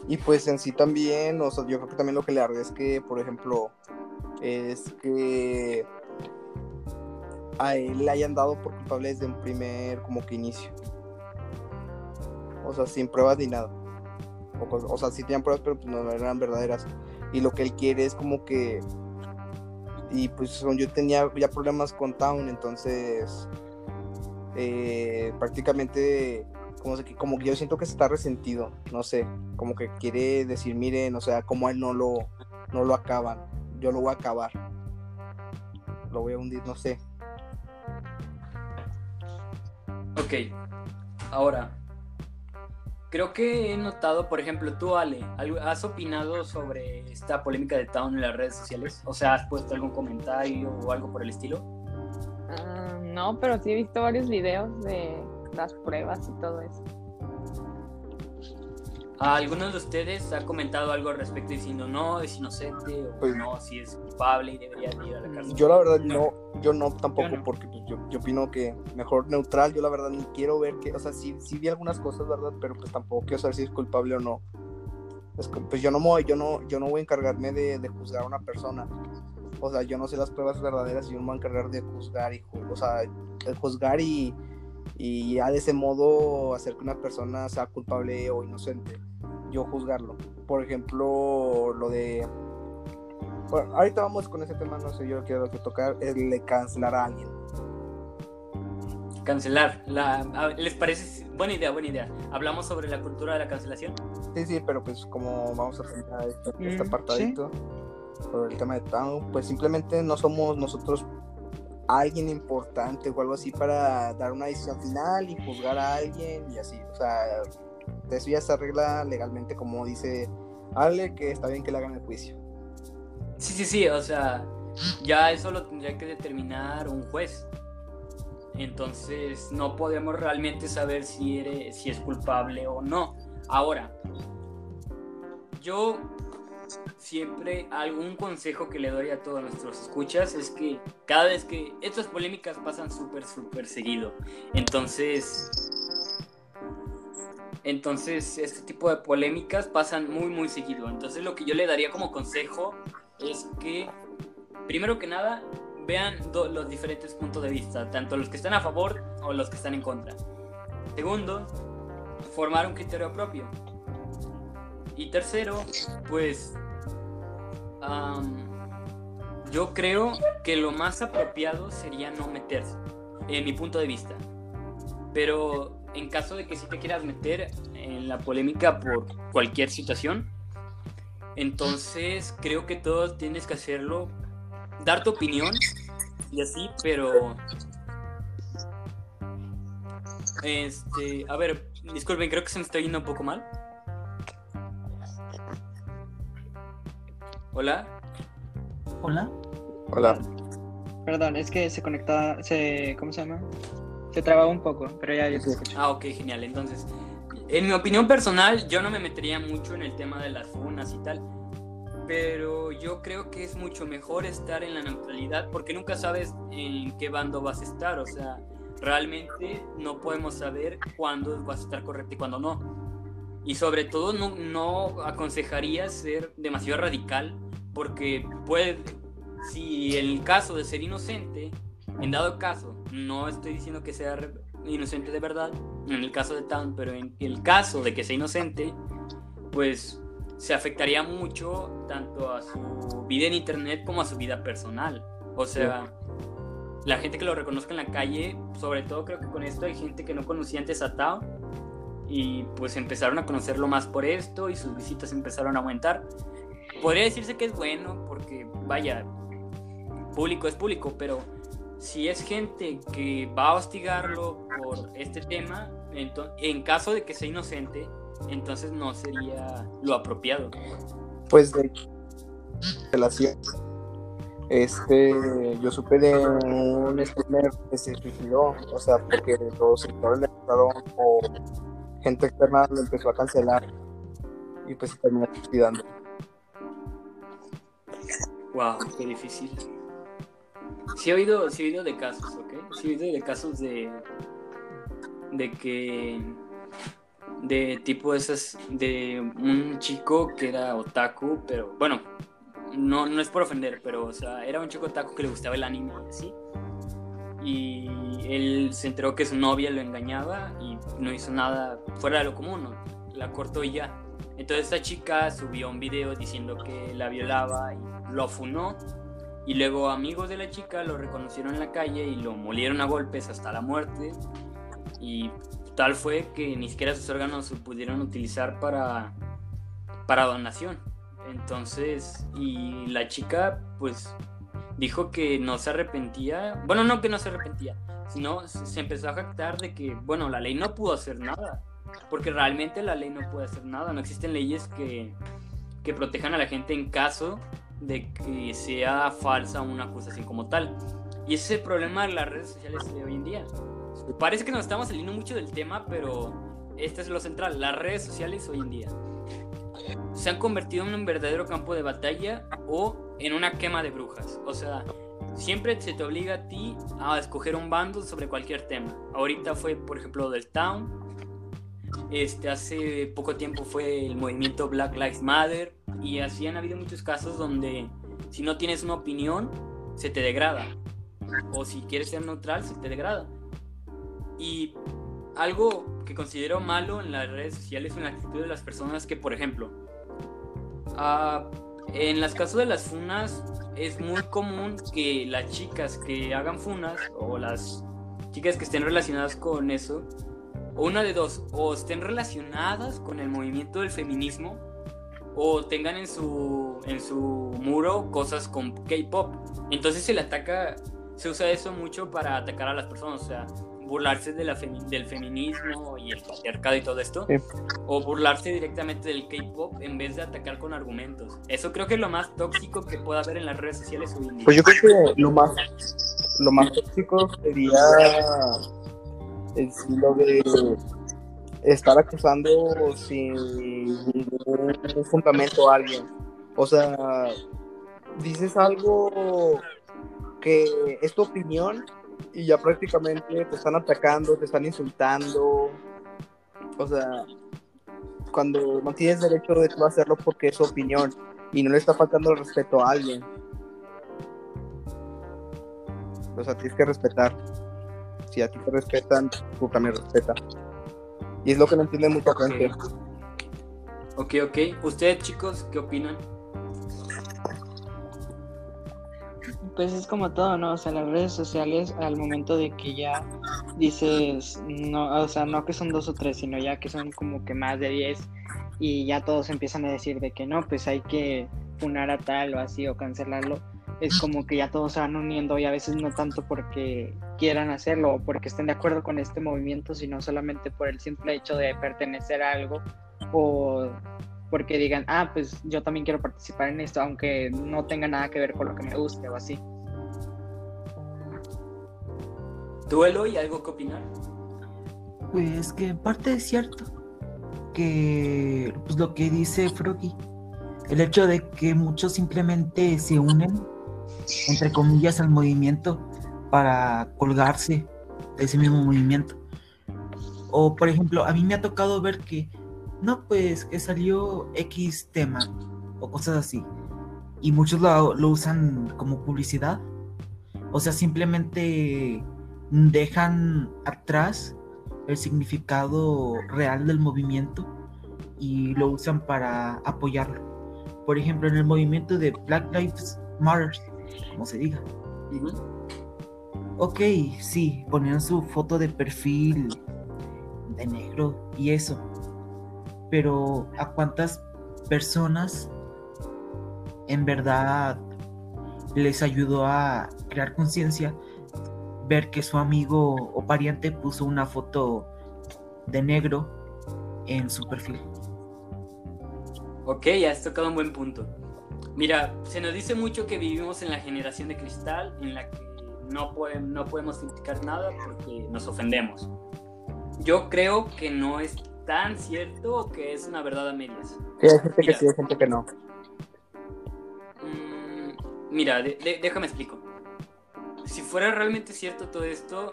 Y pues en sí también, o sea, yo creo que también lo que le arde es que, por ejemplo, es que a él le hayan dado por culpable desde un primer como que inicio. O sea, sin pruebas ni nada. O, o sea, sí tenían pruebas, pero pues no eran verdaderas. Y lo que él quiere es como que... Y pues yo tenía ya problemas con Town, entonces... eh, prácticamente como, se- como que yo siento que se está resentido, no sé, como que quiere decir, miren, o sea, como él no lo, no lo acaban, yo lo voy a acabar, lo voy a hundir, no sé. Ok, ahora, creo que he notado, por ejemplo, tú, Ale, ¿algo- ¿has opinado sobre esta polémica de Town en las redes sociales? O sea, ¿has puesto algún comentario o algo por el estilo? Ah, no, pero sí he visto varios videos de las pruebas y todo eso. ¿A ¿Alguno de ustedes ha comentado algo al respecto diciendo no, es inocente o Pues- no, si es culpable y debería de ir a la cárcel? Yo la verdad No. no, yo no tampoco Yo no. porque pues, yo, yo opino que mejor neutral, yo la verdad ni quiero ver que, o sea, sí, sí vi algunas cosas, ¿verdad? Pero pues tampoco quiero saber si es culpable o no. Es que, pues yo no, voy- yo no, yo no voy a encargarme de, de juzgar a una persona. O sea, yo no sé las pruebas verdaderas y yo me voy a encargar de juzgar y, o sea, de juzgar y, y ya de ese modo hacer que una persona sea culpable o inocente. Yo juzgarlo. Por ejemplo, lo de bueno, ahorita vamos con ese tema, no sé, yo quiero que tocar el de cancelar a alguien. Cancelar. La, ¿Les parece? Buena idea, buena idea. Hablamos sobre la cultura de la cancelación. Sí, sí, pero pues como vamos a terminar este, este Mm, apartadito sobre el tema de Town, pues simplemente no somos nosotros alguien importante o algo así para dar una decisión final y juzgar a alguien y así. O sea, eso ya se arregla legalmente como dice Ale, que está bien que le hagan el juicio. Sí, sí, sí, o sea, ya eso lo tendría que determinar un juez. Entonces no podemos realmente saber si, eres, si es culpable o no. Ahora, yo siempre algún consejo que le doy a todos nuestros escuchas es que cada vez que estas polémicas pasan súper, súper seguido. Entonces, entonces este tipo de polémicas pasan muy, muy seguido. Entonces lo que yo le daría como consejo es que, primero que nada, vean los diferentes puntos de vista, tanto los que están a favor o los que están en contra. Segundo, formar un criterio propio. Y tercero, pues, yo creo que lo más apropiado sería no meterse, en mi punto de vista. Pero en caso de que si te quieras meter en la polémica por cualquier situación, entonces creo que todos tienes que hacerlo, dar tu opinión y así, pero... Este, a ver, disculpen, creo que se me está yendo un poco mal. Hola. Hola. Hola. Perdón, es que se conectaba, se, ¿cómo se llama? Se trababa un poco, pero ya, ya te escucho. Ah, ok, genial. Entonces, en mi opinión personal, yo no me metería mucho en el tema de las funas y tal. Pero yo creo que es mucho mejor estar en la neutralidad porque nunca sabes en qué bando vas a estar. O sea, realmente no podemos saber cuándo vas a estar correcto y cuándo no. Y sobre todo no, no aconsejaría ser demasiado radical porque puede, si el caso de ser inocente, en dado caso, no estoy diciendo que sea inocente de verdad, en el caso de Town, pero en el caso de que sea inocente, pues se afectaría mucho tanto a su vida en internet como a su vida personal. O sea, la gente que lo reconozca en la calle, sobre todo creo que con esto hay gente que no conocía antes a Tao y pues empezaron a conocerlo más por esto y sus visitas empezaron a aumentar. Podría decirse que es bueno porque, vaya, público es público, pero si es gente que va a hostigarlo por este tema, ento- en caso de que sea inocente, entonces no sería lo apropiado. Pues de relación. Este, yo supe de un streamer que se suicidó, o sea, porque los sectores le empezaron o gente externa lo empezó a cancelar y pues se terminó suicidando. Wow, qué difícil. Sí he oído, sí he oído de casos, ¿ok? Sí he oído de casos de. de que. de tipo esas. de un chico que era otaku, pero bueno, no, no es por ofender, pero o sea, era un chico otaku que le gustaba el anime y así. Y él se enteró que su novia lo engañaba y no hizo nada fuera de lo común, ¿no? la cortó y ya. Entonces esta chica subió un video diciendo que la violaba y lo funó. Y luego amigos de la chica lo reconocieron en la calle y lo molieron a golpes hasta la muerte. Y tal fue que ni siquiera sus órganos se pudieron utilizar para, para donación. Entonces, y la chica pues dijo que no se arrepentía. Bueno, no que no se arrepentía, sino se empezó a jactar de que, bueno, la ley no pudo hacer nada. Porque realmente la ley no puede hacer nada. No existen leyes que, que protejan a la gente en caso de que sea falsa una acusación como tal. Y ese es el problema de las redes sociales de hoy en día. Parece que nos estamos saliendo mucho del tema, pero este es lo central. Las redes sociales hoy en día se han convertido en un verdadero campo de batalla o en una quema de brujas. O sea, siempre se te obliga a ti a escoger un bando sobre cualquier tema. Ahorita fue, por ejemplo, del Town. Este, hace poco tiempo fue el movimiento Black Lives Matter. Y así han habido muchos casos donde si no tienes una opinión, se te degrada. O si quieres ser neutral, se te degrada. Y algo que considero malo en las redes sociales es la actitud de las personas que, por ejemplo, ah, en las casos de las funas es muy común que las chicas que hagan funas o las chicas que estén relacionadas con eso, o una de dos, o estén relacionadas con el movimiento del feminismo o tengan en su, en su muro cosas con K-pop. Entonces se le ataca, se usa eso mucho para atacar a las personas, o sea, burlarse de la femi- del feminismo y el patriarcado y todo esto, Sí. o burlarse directamente del K-pop en vez de atacar con argumentos. Eso creo que es lo más tóxico que puede haber en las redes sociales hoy en día. Pues yo creo que lo más, lo más tóxico sería el estilo de estar acusando sin ningún fundamento a alguien. O sea, dices algo que es tu opinión y ya prácticamente te están atacando, te están insultando. O sea, cuando no tienes derecho de tú hacerlo porque es su opinión y no le está faltando el respeto a alguien. O sea, tienes que respetar. Si a ti te respetan, tú también respeta. Y es lo que no entiende mucha gente. Ok, ok. ¿Ustedes, chicos, qué opinan? Pues es como todo, ¿no? O sea, las redes sociales al momento de que ya dices, no, o sea, no que son dos o tres, sino ya que son como que más de diez y ya todos empiezan a decir de que no, pues hay que funar a tal o así o cancelarlo. Es como que ya todos se van uniendo y a veces no tanto porque quieran hacerlo o porque estén de acuerdo con este movimiento, sino solamente por el simple hecho de pertenecer a algo o porque digan, ah, pues yo también quiero participar en esto, aunque no tenga nada que ver con lo que me guste o así. ¿Tú, Eloy, algo que opinar? Pues que en parte es cierto que pues, lo que dice Froggy, el hecho de que muchos simplemente se unen, entre comillas, al movimiento para colgarse de ese mismo movimiento. O por ejemplo, a mí me ha tocado ver que, no, pues que salió X tema o cosas así. Y muchos lo, usan como publicidad. O sea, simplemente dejan atrás el significado real del movimiento y lo usan para apoyarlo. Por ejemplo, en el movimiento de Black Lives Matter, como se diga. Ok, sí, ponían su foto de perfil de negro y eso. Pero ¿a cuántas personas en verdad les ayudó a crear conciencia ver que su amigo o pariente puso una foto de negro en su perfil. Ok, has tocado un buen punto. Mira, se nos dice mucho que vivimos en la generación de cristal, en la que no, no podemos criticar nada porque nos ofendemos. Yo creo que no es tan cierto o que es una verdad a medias. Sí, hay gente que sí, hay gente que no. Mm, mira, déjame explico si fuera realmente cierto todo esto,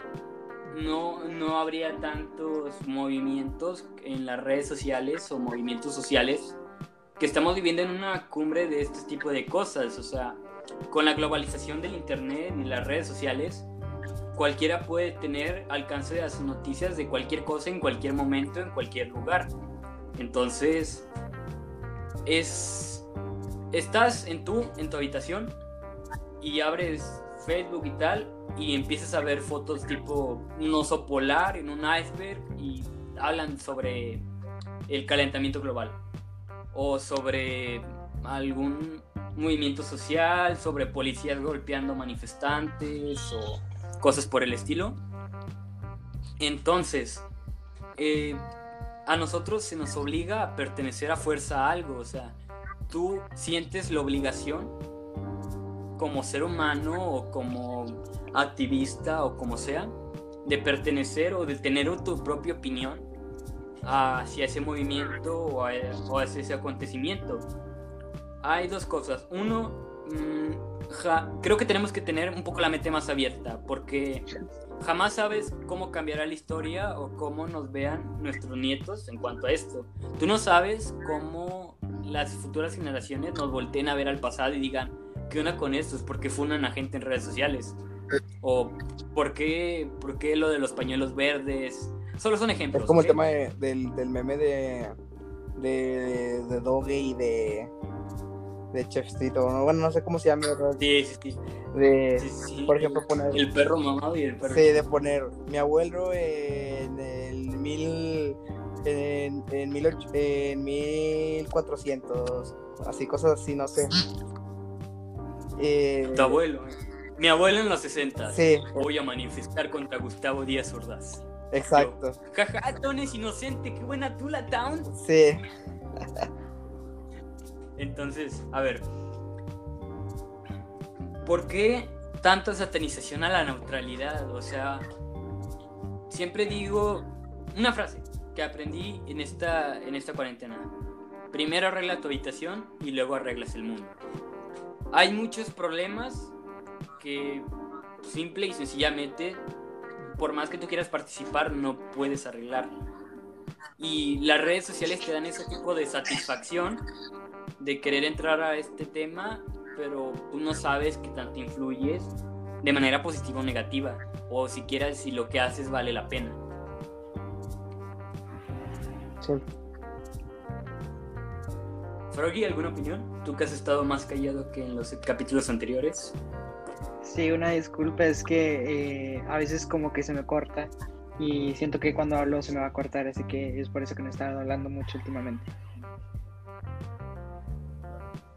no, no habría tantos movimientos en las redes sociales o movimientos sociales que estamos viviendo en una cumbre de este tipo de cosas. O sea, con la globalización del Internet y las redes sociales, cualquiera puede tener alcance a sus noticias de cualquier cosa en cualquier momento, en cualquier lugar. Entonces, es... Estás en tu, en tu habitación y abres Facebook y tal, y empiezas a ver fotos tipo un oso polar en un iceberg y hablan sobre el calentamiento global o sobre algún movimiento social, sobre policías golpeando manifestantes o cosas por el estilo. Entonces, eh, a nosotros se nos obliga a pertenecer a fuerza a algo, o sea, tú sientes la obligación como ser humano o como activista o como sea, de pertenecer o de tener tu propia opinión hacia ese movimiento o, hacia ese acontecimiento. Hay dos cosas. Uno, mm, creo que tenemos que tener un poco la mente más abierta porque jamás sabes cómo cambiará la historia o cómo nos vean nuestros nietos en cuanto a esto. Tú no sabes cómo las futuras generaciones nos volteen a ver al pasado y digan, ¿qué onda con estos? ¿Por qué funan a gente en redes sociales? ¿O por qué, por qué lo de los pañuelos verdes? Solo son ejemplos. Es como el tema del, meme de, de, de Doge y de, de Chefcito. Bueno, no sé cómo se llama. Sí, sí, sí. De, Por ejemplo, poner. El perro mamado y el perro. Sí, de poner mi abuelo en el mil. En, en, mil, en 1400. Así, cosas así, no sé. Eh, tu abuelo. Mi abuelo en los 60. Sí. Voy a manifestar contra Gustavo Díaz Ordaz. Exacto. Jaja, Ton es inocente, qué buena tula, Town. Sí. Entonces, a ver. ¿Por qué tanta satanización a la neutralidad? O sea, siempre digo una frase que aprendí en esta, en esta cuarentena. Primero arregla tu habitación y luego arreglas el mundo hay muchos problemas que simple y sencillamente, por más que tú quieras participar, no puedes arreglar. Y las redes sociales te dan ese tipo de satisfacción de querer entrar a este tema, pero tú no sabes qué tanto influyes de manera positiva o negativa, o siquiera si lo que haces vale la pena. Sí. Froggy, ¿alguna opinión? ¿Tú que has estado más callado que en los capítulos anteriores? Sí, una disculpa, es que eh, a veces como que se me corta y siento que cuando hablo se me va a cortar, así que es por eso que no he estado hablando mucho últimamente.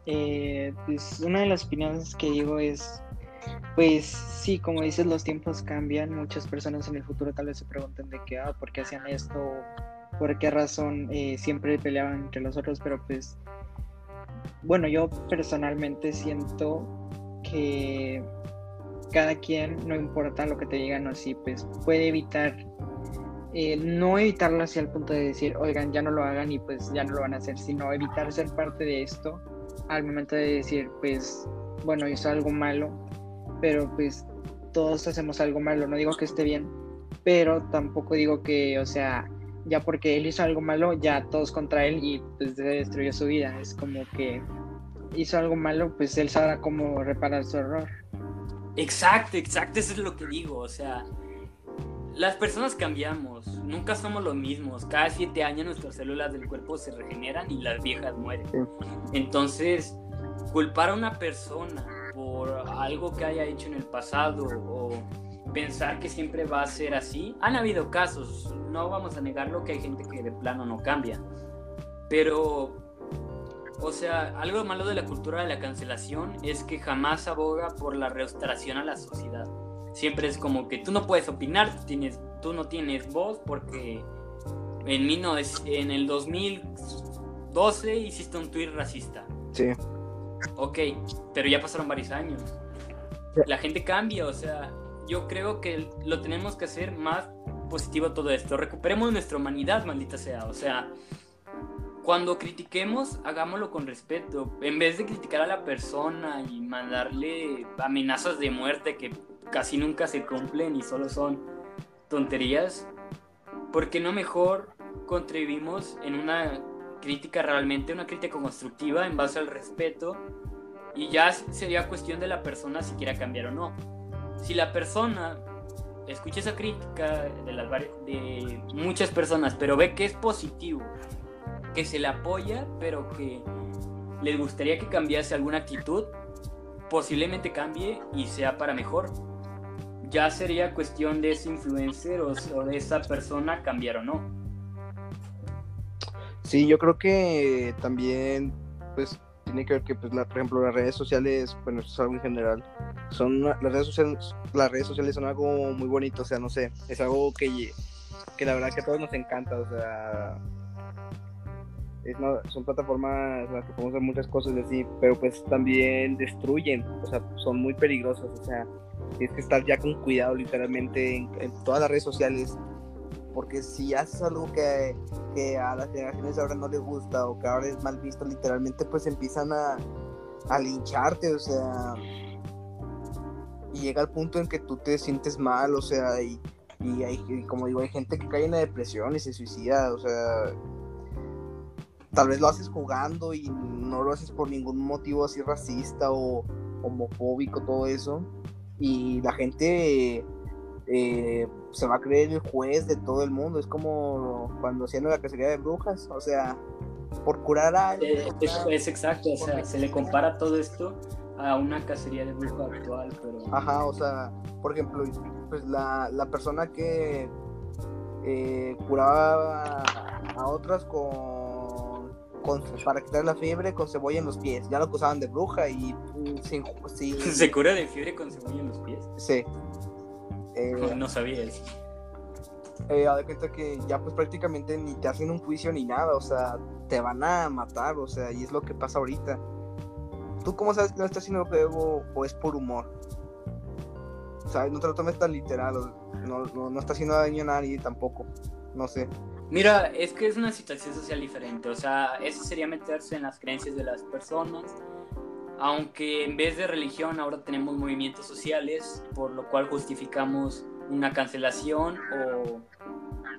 Eh, pues una de las opiniones que digo es, pues sí, como dices, los tiempos cambian, muchas personas en el futuro tal vez se pregunten de qué, ah, por qué hacían esto, por qué razón eh, siempre peleaban entre los otros, pero pues bueno, yo personalmente siento que cada quien, no importa lo que te digan o así, pues puede evitar, eh, no evitarlo hacia el punto de decir, oigan, ya no lo hagan y pues ya no lo van a hacer, sino evitar ser parte de esto al momento de decir, pues, bueno, hizo algo malo, pero pues todos hacemos algo malo, no digo que esté bien, pero tampoco digo que, o sea, ya porque él hizo algo malo, ya todos contra él y pues destruyó su vida. Es como que hizo algo malo, pues él sabrá cómo reparar su error. Exacto, exacto, eso es lo que digo, o sea, las personas cambiamos, nunca somos los mismos, cada siete años nuestras células del cuerpo se regeneran y las viejas mueren. Entonces, culpar a una persona por algo que haya hecho en el pasado o pensar que siempre va a ser así, han habido casos, no vamos a negarlo que hay gente que de plano no cambia, pero o sea, algo malo de la cultura de la cancelación es que jamás aboga por la restauración a la sociedad. Siempre es como que tú no puedes opinar, tú, tienes, tú no tienes voz porque en, mí no es, en el 2012 hiciste un tuit racista. Sí. Ok, pero ya pasaron varios años. La gente cambia, o sea, yo creo que lo tenemos que hacer más positivo todo esto. Recuperemos nuestra humanidad, maldita sea. O sea, cuando critiquemos, hagámoslo con respeto. En vez de criticar a la persona y mandarle amenazas de muerte que casi nunca se cumplen y solo son tonterías, ¿por qué no mejor contribuimos en una crítica realmente, una crítica constructiva en base al respeto? Y ya sería cuestión de la persona si quiera cambiar o no. Si la persona escucha esa crítica de, las de muchas personas, pero ve que es positivo que se le apoya, pero que les gustaría que cambiase alguna actitud, posiblemente cambie y sea para mejor. Ya sería cuestión de ese influencer o, de esa persona cambiar o no. Sí, yo creo que también, pues, tiene que ver que, pues, por ejemplo, las redes sociales, bueno, esto es algo en general, son, las redes sociales, las redes sociales son algo muy bonito, o sea, no sé, es algo que, que la verdad que a todos nos encanta, o sea, son plataformas en las que podemos hacer muchas cosas así, pero pues también destruyen, o sea, son muy peligrosas, o sea, tienes que estar ya con cuidado literalmente en, todas las redes sociales, porque si haces algo que, que, a las generaciones ahora no les gusta o que ahora es mal visto, literalmente pues empiezan a, a lincharte, o sea, y llega al punto en que tú te sientes mal, o sea, y, y, hay, y como digo, hay gente que cae en la depresión y se suicida, o sea, tal vez lo haces jugando y no lo haces por ningún motivo así racista o homofóbico, todo eso. Y la gente eh, se va a creer el juez de todo el mundo. Es como cuando hacían la cacería de brujas, o sea, por curar a alguien. es, exacto, o sea, se le compara todo esto a una cacería de brujas actual, pero... Ajá, o sea, por ejemplo, pues la, la persona que eh, curaba a otras con para quitar la fiebre con cebolla en los pies. Ya lo acusaban de bruja y sin, ¿Se cura de fiebre con cebolla en los pies? Sí. Eh, no, sabía eso. Eh, de cuenta que ya pues prácticamente ni te hacen un juicio ni nada, o sea, te van a matar, o sea, y es lo que pasa ahorita. ¿Tú cómo sabes que no estás haciendo juego o es por humor? O sea, no te lo tomes tan literal, no, no, no está haciendo daño a nadie tampoco, no sé. Mira, es que es una situación social diferente, o sea, eso sería meterse en las creencias de las personas, aunque en vez de religión ahora tenemos movimientos sociales, por lo cual justificamos una cancelación o,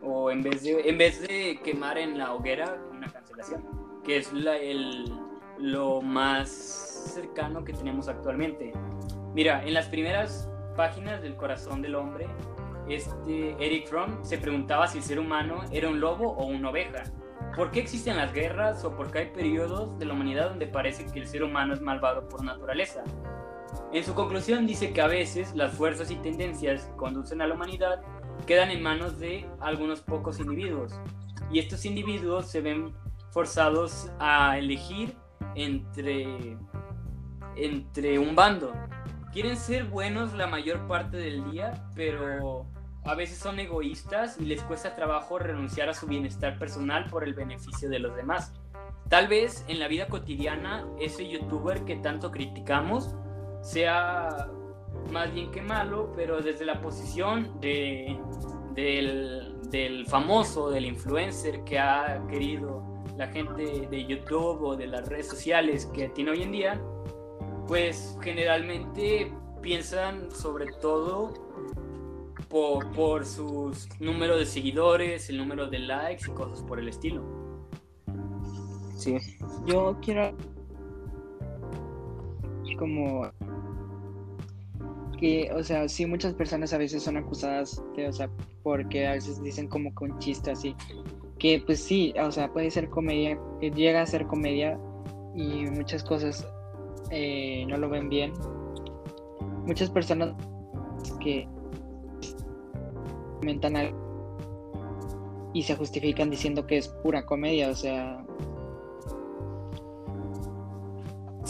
o en, vez de, en vez de quemar en la hoguera, una cancelación, que es la, el, lo más cercano que tenemos actualmente. Mira, en las primeras páginas del corazón del hombre este Eric Fromm se preguntaba si el ser humano era un lobo o una oveja. ¿Por qué existen las guerras o por qué hay periodos de la humanidad donde parece que el ser humano es malvado por naturaleza? En su conclusión dice que a veces las fuerzas y tendencias que conducen a la humanidad quedan en manos de algunos pocos individuos y estos individuos se ven forzados a elegir entre, entre un bando. Quieren ser buenos la mayor parte del día, pero a veces son egoístas y les cuesta trabajo renunciar a su bienestar personal por el beneficio de los demás. Tal vez en la vida cotidiana ese youtuber que tanto criticamos sea más bien que malo, pero desde la posición de, del, del famoso, del influencer que ha querido la gente de YouTube o de las redes sociales que tiene hoy en día, pues generalmente piensan sobre todo por, por sus número de seguidores, el número de likes y cosas por el estilo. Sí. Yo quiero como que, o sea, sí muchas personas a veces son acusadas de, o sea, porque a veces dicen como que un chiste así, que pues sí, o sea, puede ser comedia, que llega a ser comedia y muchas cosas eh, no lo ven bien. Muchas personas que comentan algo y se justifican diciendo que es pura comedia, o sea,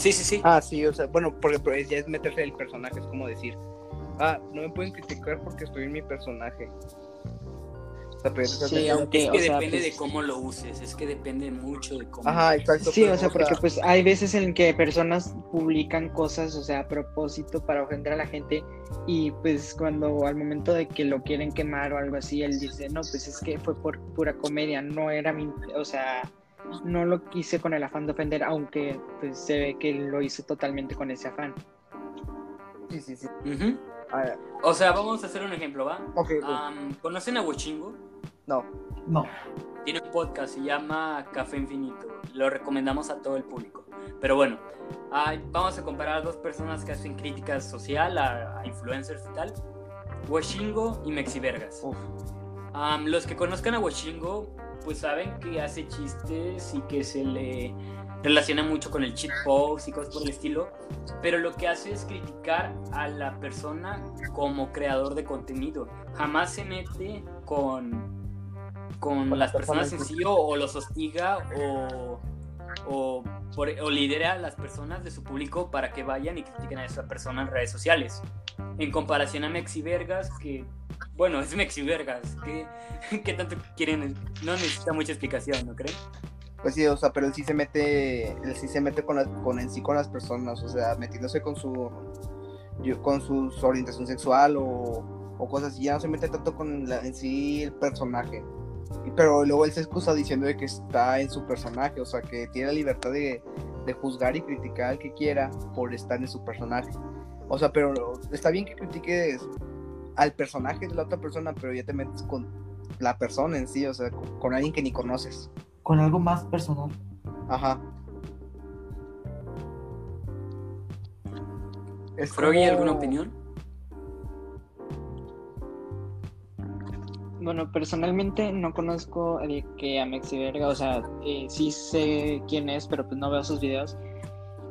Sí, sí, sí. Ah, sí, o sea, bueno, porque pero ya es meterse en el personaje, es como decir, ah, no me pueden criticar porque estoy en mi personaje. O sea, pero Sí, es- aunque- Es que o sea, depende pues- de cómo lo uses, es que depende mucho de cómo. Ajá, exacto. Sí, o sea, porque pues hay veces en que personas publican cosas, o sea, a propósito para ofender a la gente y pues cuando al momento de que lo quieren quemar o algo así, él dice, no, pues es que fue por pura comedia, no era mi, o sea, no lo quise con el afán de ofender, aunque pues se ve que lo hizo totalmente con ese afán. Sí, sí, sí. Ah, O sea, vamos a hacer un ejemplo, ¿va? ok, pues, Am, ¿Conocen a Huachingo? No. No. Tiene un podcast, se llama Café Infinito. Lo recomendamos a todo el público. Pero bueno, ah, vamos a comparar a dos personas que hacen crítica social, a, a influencers y tal. Washingo y Mexivergas. Uf. Am, los que conozcan a Washingo, pues saben que hace chistes y que se le relaciona mucho con el cheat post y cosas por el estilo. Pero lo que hace es criticar a la persona como creador de contenido. Jamás se mete con con Con las la persona personas en sí o, o los hostiga o, o, por- o lidera a las personas de su público para que vayan y critiquen a esa persona en redes sociales. En comparación a Mexi Vergas, que, bueno, es Mexi Vergas, que, que tanto quieren, no necesita mucha explicación, ¿no creen? Pues sí, o sea, pero él sí se mete, él sí se mete con, las- con en sí con las personas, o sea, metiéndose con su, con su, su orientación sexual o, o cosas así, ya no se mete tanto con la- en sí el personaje. Pero luego él se excusa diciendo de que está en su personaje, o sea, que tiene la libertad de, de juzgar y criticar al que quiera por estar en su personaje. O sea, pero está bien que critiques al personaje de la otra persona, pero ya te metes con la persona en sí, o sea, con, con alguien que ni conoces. Con algo más personal. Ajá. Es Froggy, como- ¿alguna opinión? Bueno, personalmente no conozco el que a Mexi Verga, o sea, eh, sí sé quién es, pero pues no veo sus videos.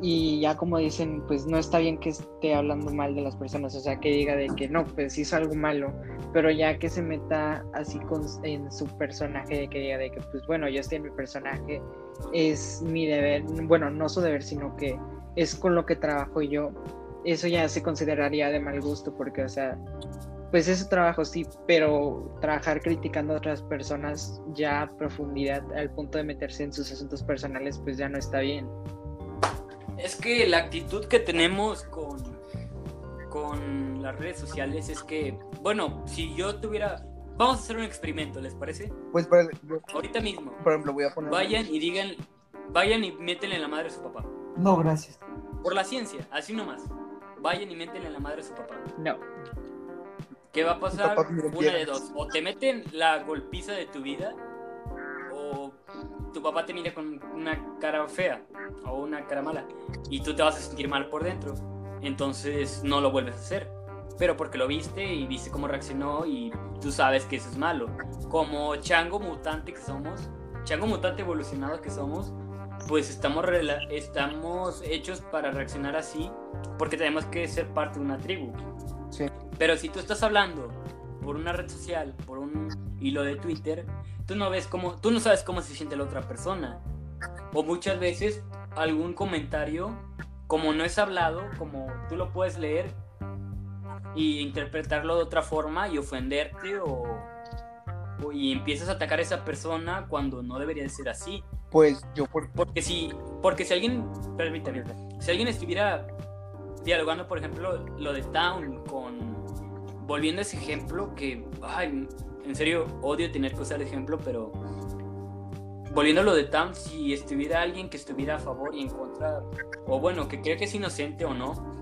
Y ya como dicen, pues no está bien que esté hablando mal de las personas, o sea, que diga de que no, pues hizo algo malo, pero ya que se meta así con, en su personaje, de que diga de que, pues bueno, yo estoy en mi personaje, es mi deber, bueno, no su deber, sino que es con lo que trabajo yo, eso ya se consideraría de mal gusto, porque, o sea, pues es su trabajo, sí, pero trabajar criticando a otras personas ya a profundidad al punto de meterse en sus asuntos personales, pues ya no está bien. Es que la actitud que tenemos con, con las redes sociales es que, bueno, si yo tuviera... Vamos a hacer un experimento, ¿les parece? Pues, yo, Ahorita mismo. por ejemplo, voy a poner. Vayan y digan, vayan y métenle en la madre a su papá. No, gracias. Por la ciencia, así nomás. Vayan y métenle en la madre a su papá. No, ¿Qué va a pasar? Una de dos. O te meten la golpiza de tu vida, o tu papá te mira con una cara fea o una cara mala. Y tú te vas a sentir mal por dentro. Entonces no lo vuelves a hacer. Pero porque lo viste y viste cómo reaccionó y tú sabes que eso es malo. Como chango mutante que somos, chango mutante evolucionado que somos, pues estamos, estamos hechos para reaccionar así porque tenemos que ser parte de una tribu. Sí. Pero si tú estás hablando por una red social, por un hilo de Twitter, tú no ves cómo, tú no sabes cómo se siente la otra persona. O muchas veces algún comentario, como no es hablado, como tú lo puedes leer y interpretarlo de otra forma y ofenderte o, o- y empiezas a atacar a esa persona cuando no debería de ser así. Pues yo, por, Porque si, porque si alguien, permítame, si alguien estuviera dialogando, por ejemplo, lo de Town con, volviendo a ese ejemplo que, ay, en serio, odio tener que usar ejemplo, pero volviendo a lo de Town, si estuviera alguien que estuviera a favor y en contra, o bueno, que cree que es inocente o no,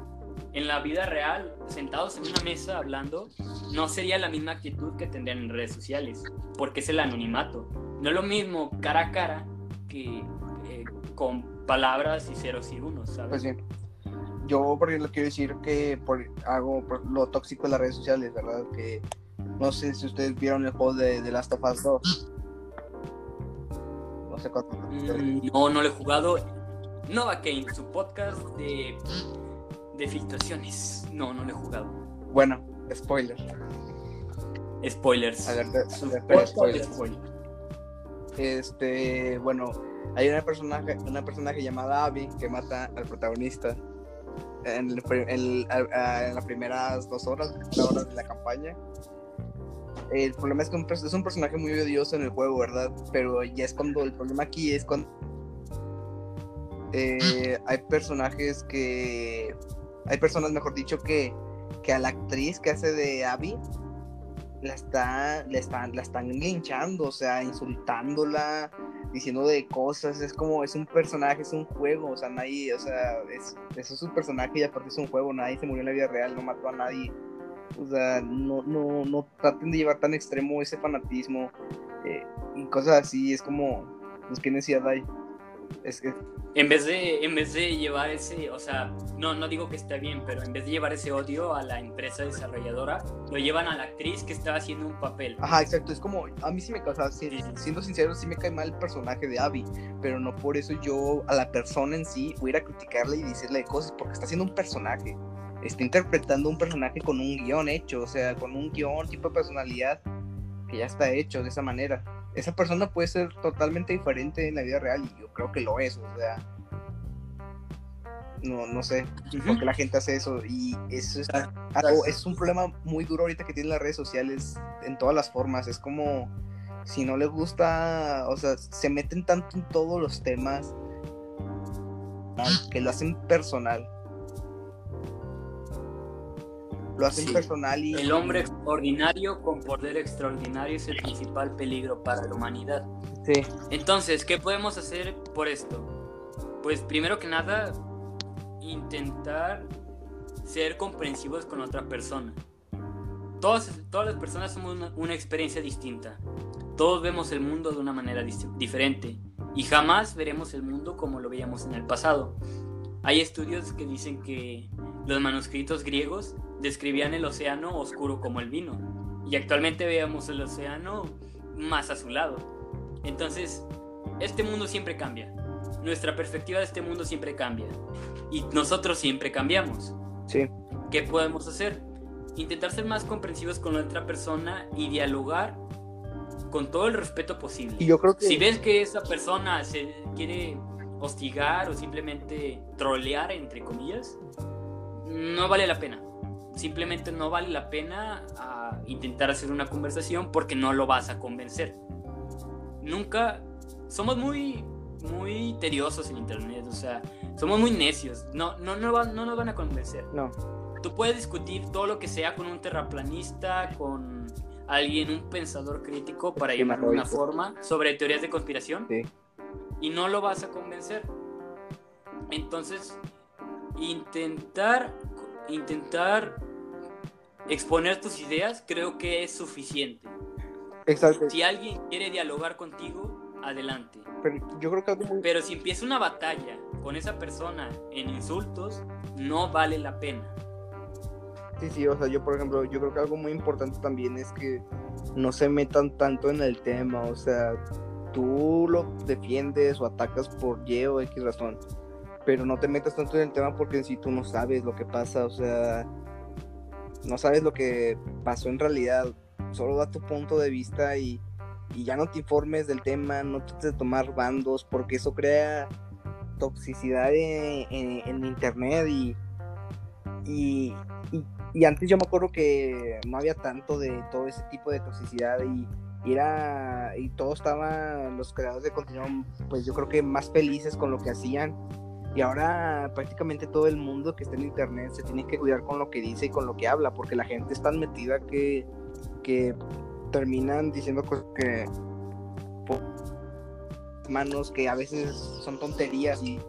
en la vida real, sentados en una mesa hablando, no sería la misma actitud que tendrían en redes sociales, porque es el anonimato. No es lo mismo cara a cara que eh, con palabras y ceros y unos, ¿sabes? Pues bien. Yo, por ejemplo, quiero decir que por, hago por lo tóxico de las redes sociales, ¿verdad? Que no sé si ustedes vieron el juego de, de Last of Us 2. No sé cuánto. Mm, No, no lo he jugado. Nova Kane, su podcast de, de filtraciones. No, no lo he jugado. Bueno, spoiler. Spoilers. Alerta, Su alerta de podcast de spoiler. spoiler. Este, bueno, hay una personaje, una personaje llamada Abby que mata al protagonista en, el en las primeras dos horas, tres horas de la campaña. El problema es que un es un personaje muy odioso en el juego, ¿verdad? Pero ya es cuando el problema aquí es cuando eh, hay personajes que hay personas, mejor dicho, que, que a la actriz que hace de Abby la está, la están, la están linchando, o sea, insultándola, diciendo de cosas, es como, es un personaje, es un juego, o sea, nadie, o sea, es, eso es un personaje y aparte es un juego, nadie se murió en la vida real, no mató a nadie, o sea, no, no, no traten de llevar tan extremo ese fanatismo eh, y cosas así, es como, pues, ¿qué necesidad hay? Es que, En vez de, en vez de llevar ese, o sea, no, no digo que esté bien, pero en vez de llevar ese odio a la empresa desarrolladora, lo llevan a la actriz que está haciendo un papel. Ajá, exacto. Es como, a mí sí me causa, si- Sí, sí. siendo sincero, sí me cae mal el personaje de Abby, pero no por eso yo a la persona en sí voy a ir a criticarle y decirle cosas, porque está haciendo un personaje. Está interpretando un personaje con un guion hecho, o sea, con un guion, tipo de personalidad que ya está hecho de esa manera. Esa persona puede ser totalmente diferente en la vida real y yo creo que lo es, o sea. No, no sé por qué la gente hace eso y eso es algo- es un problema muy duro ahorita que tienen las redes sociales en todas las formas. Es como si no les gusta, o sea, se meten tanto en todos los temas que lo hacen personal. Lo hacen Sí. personal y El hombre extraordinario con poder extraordinario es el principal peligro para la humanidad. Sí, Entonces, ¿qué podemos hacer por esto? Pues primero que nada, intentar ser comprensivos con otra persona. Todas, todas las personas somos una, una experiencia distinta. Todos vemos el mundo de una manera diferente y jamás veremos el mundo como lo veíamos en el pasado. Hay estudios que dicen que los manuscritos griegos describían el océano oscuro como el vino y actualmente veamos el océano más azulado. Entonces, este mundo siempre cambia. Nuestra perspectiva de este mundo siempre cambia. Y nosotros siempre cambiamos. sí, ¿Qué podemos hacer? Intentar ser más comprensivos con la otra persona y dialogar con todo el respeto posible. y yo creo que Si ves que esa persona se quiere hostigar o simplemente trolear, entre comillas, no vale la pena. Simplemente no vale la pena ah, intentar hacer una conversación porque no lo vas a convencer. Nunca somos muy muy tediosos en internet, o sea, somos muy necios. No no no, no nos van a convencer. no, Tú puedes discutir todo lo que sea con un terraplanista, con alguien, un pensador crítico, para llamarlo de una forma, sobre teorías de conspiración, sí, y no lo vas a convencer. Entonces, intentar, intentar exponer tus ideas creo que es suficiente. exacto. Si alguien quiere dialogar contigo, adelante. Pero yo creo que algo muy Pero si empieza una batalla con esa persona en insultos, no vale la pena. Sí, sí, o sea, yo por ejemplo, yo creo que algo muy importante también es que no se metan tanto en el tema, o sea, tú lo defiendes o atacas por Y o X razón, pero no te metas tanto en el tema porque en sí tú no sabes lo que pasa, o sea, no sabes lo que pasó en realidad, solo da tu punto de vista y, y ya no te informes del tema, no trates de tomar bandos porque eso crea toxicidad en, en- internet y, y, y- antes yo me acuerdo que no había tanto de todo ese tipo de toxicidad y, y era y todos estaban los creadores de contenido pues yo creo que más felices con lo que hacían y ahora prácticamente todo el mundo que está en internet se tiene que cuidar con lo que dice y con lo que habla porque la gente es tan metida que, que terminan diciendo cosas que por manos que a veces son tonterías y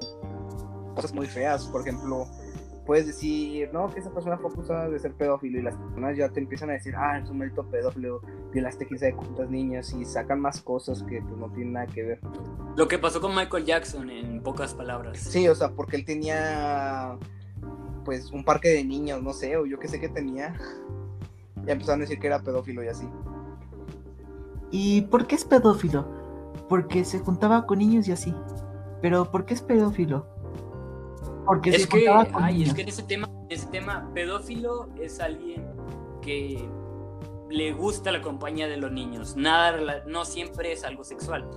cosas muy feas. Por ejemplo puedes decir, no, que esa persona fue acusada de ser pedófilo y las personas ya te empiezan a decir, ah, es un maldito pedófilo, violaste quién sabe cuántas niñas y sacan más cosas que pues, no tienen nada que ver. Lo que pasó con Michael Jackson, en pocas palabras. Sí, o sea, porque él tenía pues un parque de niños, no sé, o yo qué sé que tenía. Ya empezaron a decir que era pedófilo y así. ¿Y por qué es pedófilo? Porque se juntaba con niños y así. Pero ¿por qué es pedófilo? Porque Es se que, juntaba con ay, es que en ese tema, en ese tema, pedófilo es alguien que le gusta la compañía de los niños. Nada, no siempre es algo sexual.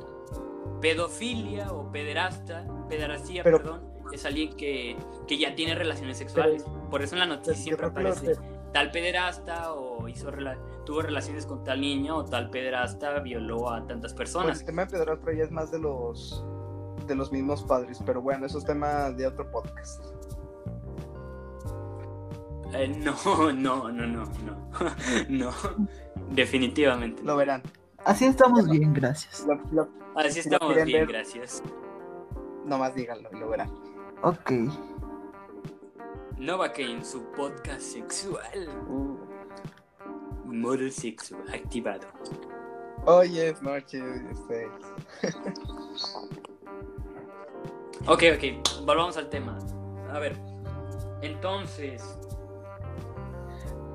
Pedofilia o pederasta, pederastía, Pero- perdón, es alguien que, que ya tiene relaciones sexuales. Por eso en la noticia siempre aparece tal pederasta o hizo rela- tuvo relaciones con tal niño o tal pederasta violó a tantas Pues personas. el tema de pedrastra ya es más de los de los mismos padres, pero bueno, eso es tema de otro podcast. Eh, no, no, no, no, no, no, definitivamente. Lo verán. Así estamos bien, gracias. Lo- lo- Así estamos bien, ver. gracias. nomás díganlo y lo verán. Ok. Novocaine, su podcast sexual. Modo sexo activado. Hoy es noche, este, Ok, ok, volvamos al tema. A ver, entonces.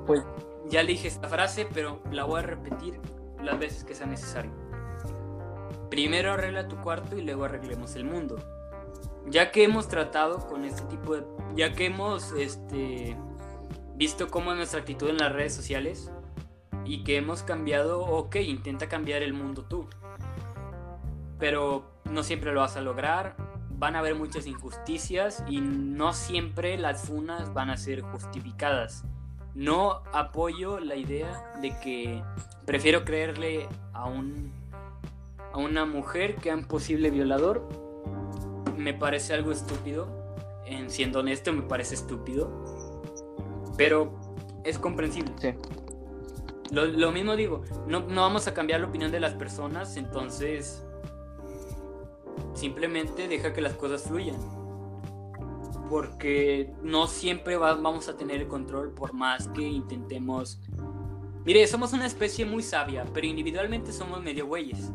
Pues- Ya le dije esta frase, pero la voy a repetir las veces que sea necesario. Primero arregla tu cuarto y luego arreglemos el mundo. Ya que hemos tratado con este tipo de. Ya que hemos este, visto cómo es nuestra actitud en las redes sociales y que hemos cambiado, ok, intenta cambiar el mundo tú. Pero no siempre lo vas a lograr. Van a haber muchas injusticias y no siempre las funas van a ser justificadas. No apoyo la idea de que prefiero creerle a un a una mujer que a un posible violador. Me parece algo estúpido. En siendo honesto, me parece estúpido. Pero es comprensible. Sí. Lo, lo mismo digo, no, no vamos a cambiar la opinión de las personas, entonces simplemente deja que las cosas fluyan. Porque no siempre va- vamos a tener el control por más que intentemos... Mire, somos una especie muy sabia, pero individualmente somos medio güeyes.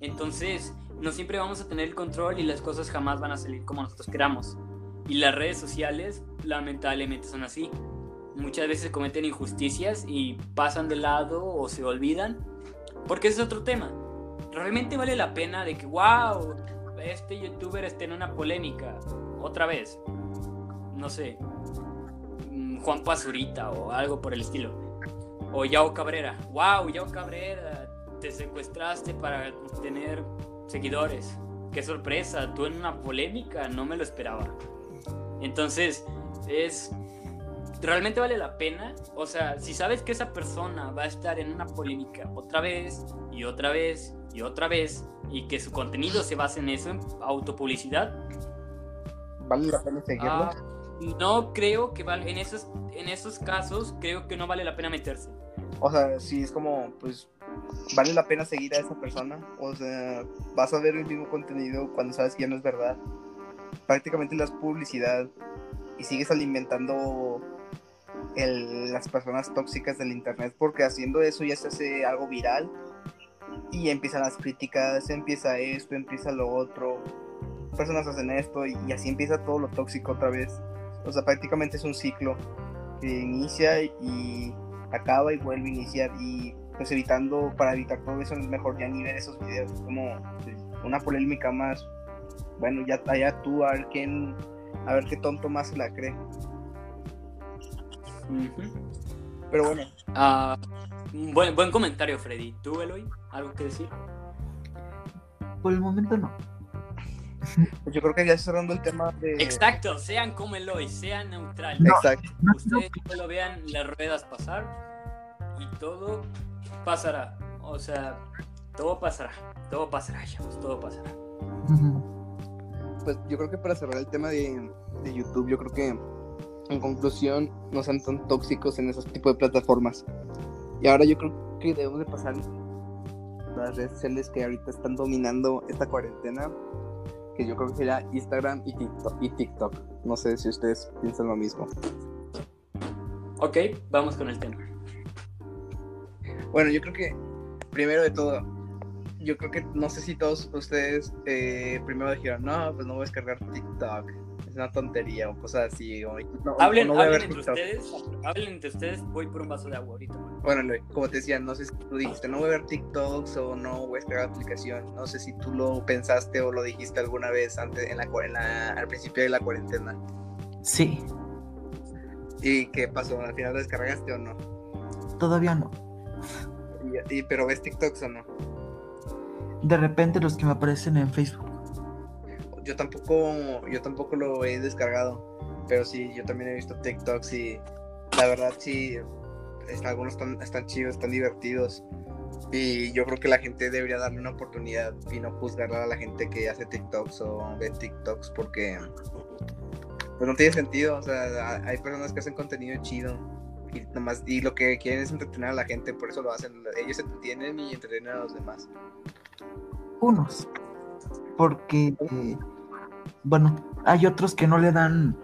Entonces, no siempre vamos a tener el control y las cosas jamás van a salir como nosotros queramos. Y las redes sociales, lamentablemente, son así. Muchas veces cometen injusticias y pasan de lado o se olvidan. Porque ese es otro tema. Realmente vale la pena de que, wow, este youtuber esté en una polémica. Otra vez. No sé. mm, Juan Pazurita o algo por el estilo. O Yao Cabrera. Wow, Yao Cabrera, te secuestraste para tener seguidores. Qué sorpresa, tú en una polémica, no me lo esperaba. Entonces, es realmente vale la pena. O sea, si sabes que esa persona va a estar en una polémica otra vez y otra vez y otra vez y que su contenido se basa en eso, en autopublicidad, ¿Vale la pena seguirlo? ah, no creo que val- en esos en esos casos creo que no vale la pena meterse. O sea, sí es como, pues, ¿vale la pena seguir a esa persona? O sea, vas a ver el mismo contenido cuando sabes que ya no es verdad. Prácticamente las publicidad y sigues alimentando el- las personas tóxicas del internet porque haciendo eso ya se hace algo viral y empiezan las críticas, empieza esto, empieza lo otro, personas hacen esto y, y así empieza todo lo tóxico otra vez. O sea, prácticamente es un ciclo que inicia y acaba y vuelve a iniciar y pues evitando, para evitar todo eso es mejor ya ni ver esos videos, como pues, una polémica más, bueno, ya allá tú a ver quién, a ver qué tonto más se la cree, pero bueno, Ah, buen, buen comentario, Freddy. ¿Tú, Eloy? ¿Algo que decir? Por el momento no. Pues yo creo que ya cerrando el tema de... Exacto, sean como Eloy, sean neutrales. No. Exacto. No, Ustedes solo vean las ruedas pasar y todo pasará. O sea, todo pasará. Todo pasará, chavos, todo pasará. Pues yo creo que para cerrar el tema de, de YouTube, yo creo que en conclusión no sean tan tóxicos en esos tipos de plataformas. Y ahora yo creo que debemos de pasar las redes sociales que ahorita están dominando esta cuarentena, que yo creo que sería Instagram y TikTok, y TikTok. No sé si ustedes piensan lo mismo. Ok, vamos con el tema. Bueno, yo creo que, primero de todo, yo creo que no sé si todos ustedes eh, primero dijeron, no, pues no voy a descargar TikTok. Una tontería o cosas así. O, no, Hablen, no voy a hablen entre TikTok. ustedes. Hablen entre ustedes. Voy por un vaso de agua ahorita. man. Bueno, como te decía, no sé si tú dijiste, no voy a ver TikToks o no voy a descargar la aplicación. No sé si tú lo pensaste o lo dijiste alguna vez antes, en la, en la- al principio de la cuarentena. Sí, ¿Y qué pasó? ¿Al final lo descargaste o no? todavía no. Y, y- pero ves TikToks o no? De repente los que me aparecen en Facebook. Yo tampoco, yo tampoco lo he descargado, pero sí, yo también he visto TikToks y la verdad sí, algunos están, están chidos, están divertidos. Y yo creo que la gente debería darle una oportunidad y no juzgar a la gente que hace TikToks o ve TikToks porque pues no tiene sentido. O sea, hay personas que hacen contenido chido y nomás y lo que quieren es entretener a la gente, por eso lo hacen. Ellos se entretienen y entretienen a los demás. Unos. Porque, eh, bueno, hay otros que no le dan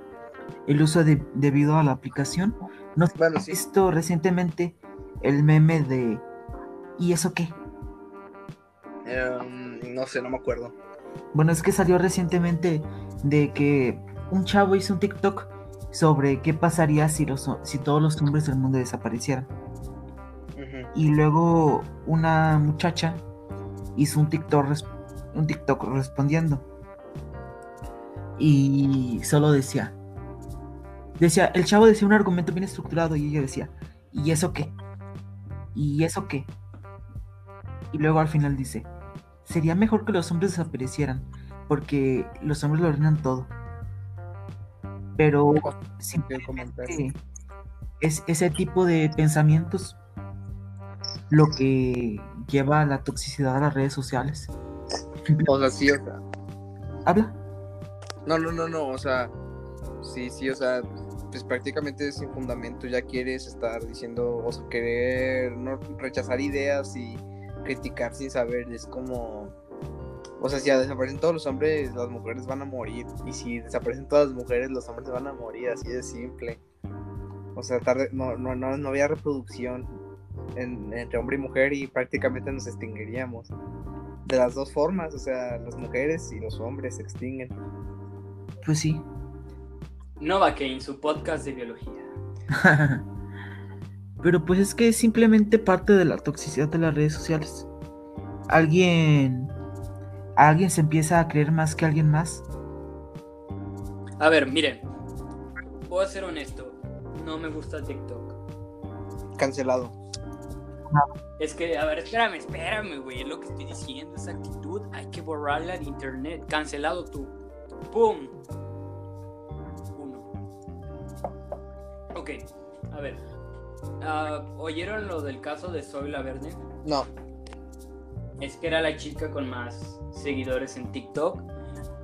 el uso de- debido a la aplicación. No Bueno, sí. visto recientemente el meme de ¿y eso qué? Em, no sé, no me acuerdo. Bueno, es que salió recientemente de que un chavo hizo un TikTok sobre qué pasaría si, los, si todos los hombres del mundo desaparecieran. Y luego una muchacha hizo un TikTok, un TikTok respondiendo. Y solo decía. Decía, el chavo decía un argumento bien estructurado y ella decía, ¿y eso qué? ¿Y eso qué? Y luego al final dice, sería mejor que los hombres desaparecieran, porque los hombres lo arruinan todo. Pero simplemente es ese tipo de pensamientos lo que lleva a la toxicidad a las redes sociales. O sea, sí, o sea. Habla. No, no, no, no, o sea. Sí, sí, o sea. Pues prácticamente sin fundamento ya quieres estar diciendo, o sea, querer no rechazar ideas y criticar sin saber. Es como. O sea, si desaparecen todos los hombres, las mujeres van a morir. Y si desaparecen todas las mujeres, los hombres van a morir. Así de simple. O sea, tarde, no, no, no, no había reproducción en- entre hombre y mujer y prácticamente nos extinguiríamos. De las dos formas, o sea, las mujeres y los hombres se extinguen. Pues sí. Nova Kane, su podcast de biología. Pero pues es que es simplemente parte de la toxicidad de las redes sociales. Alguien. Alguien se empieza a creer más que alguien más. A ver, miren. Voy a ser honesto. No me gusta TikTok. Cancelado. Es que, a ver, espérame, espérame, güey. Es lo que estoy diciendo. Esa actitud hay que borrarla de internet. Cancelado tú. ¡Pum! Uno. Ok, a ver. Ah, ¿Oyeron lo del caso de Soy la Verde? No, Es que era la chica con más seguidores en TikTok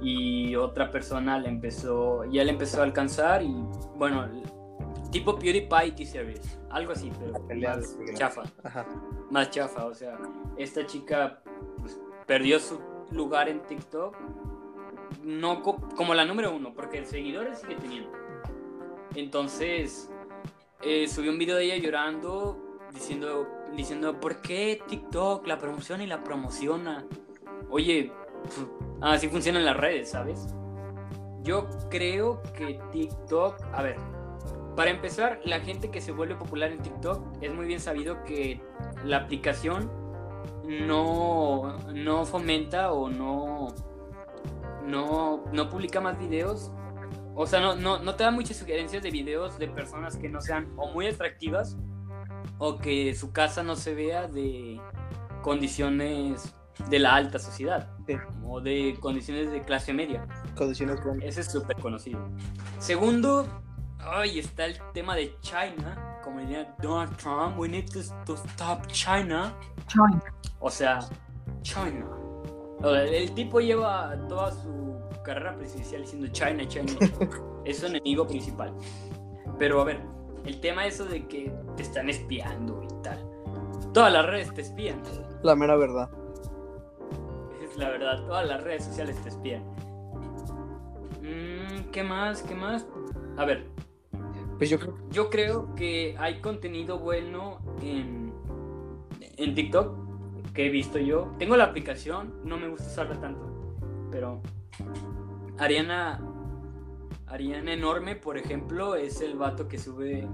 y otra persona le empezó, ya le empezó a alcanzar y bueno, tipo PewDiePie T-Series, algo así, pero más chafa, ajá. más chafa, o sea, esta chica pues, perdió su lugar en TikTok, no co- como la número uno, porque seguidores sigue teniendo. Entonces, eh, subió un video de ella llorando, diciendo, diciendo, ¿por qué TikTok la promociona y la promociona? Oye, pues, así funcionan las redes, ¿sabes? Yo creo que TikTok, a ver, para empezar, la gente que se vuelve popular en TikTok es muy bien sabido que la aplicación no, no fomenta o no, no, no publica más videos. O sea, no, no, no te da muchas sugerencias de videos de personas que no sean o muy atractivas o que su casa no se vea de condiciones de la alta sociedad Sí. o de condiciones de clase media. Condiciones con... Ese es súper conocido. Segundo, ay, está el tema de China. Como diría Donald Trump, we need to, to stop China. O sea, China. O sea, El tipo lleva toda su carrera presidencial diciendo China, China. es su enemigo principal. Pero a ver, el tema eso de que te están espiando y tal. Todas las redes te espían. La mera verdad. Es la verdad, todas las redes sociales te espían. ¿qué más? ¿Qué más? A ver, Pues yo creo yo creo que hay contenido bueno en, en TikTok que he visto yo. Tengo la aplicación, no me gusta usarla tanto, pero Ariana, Ariana Enorme, por ejemplo, es el vato que sube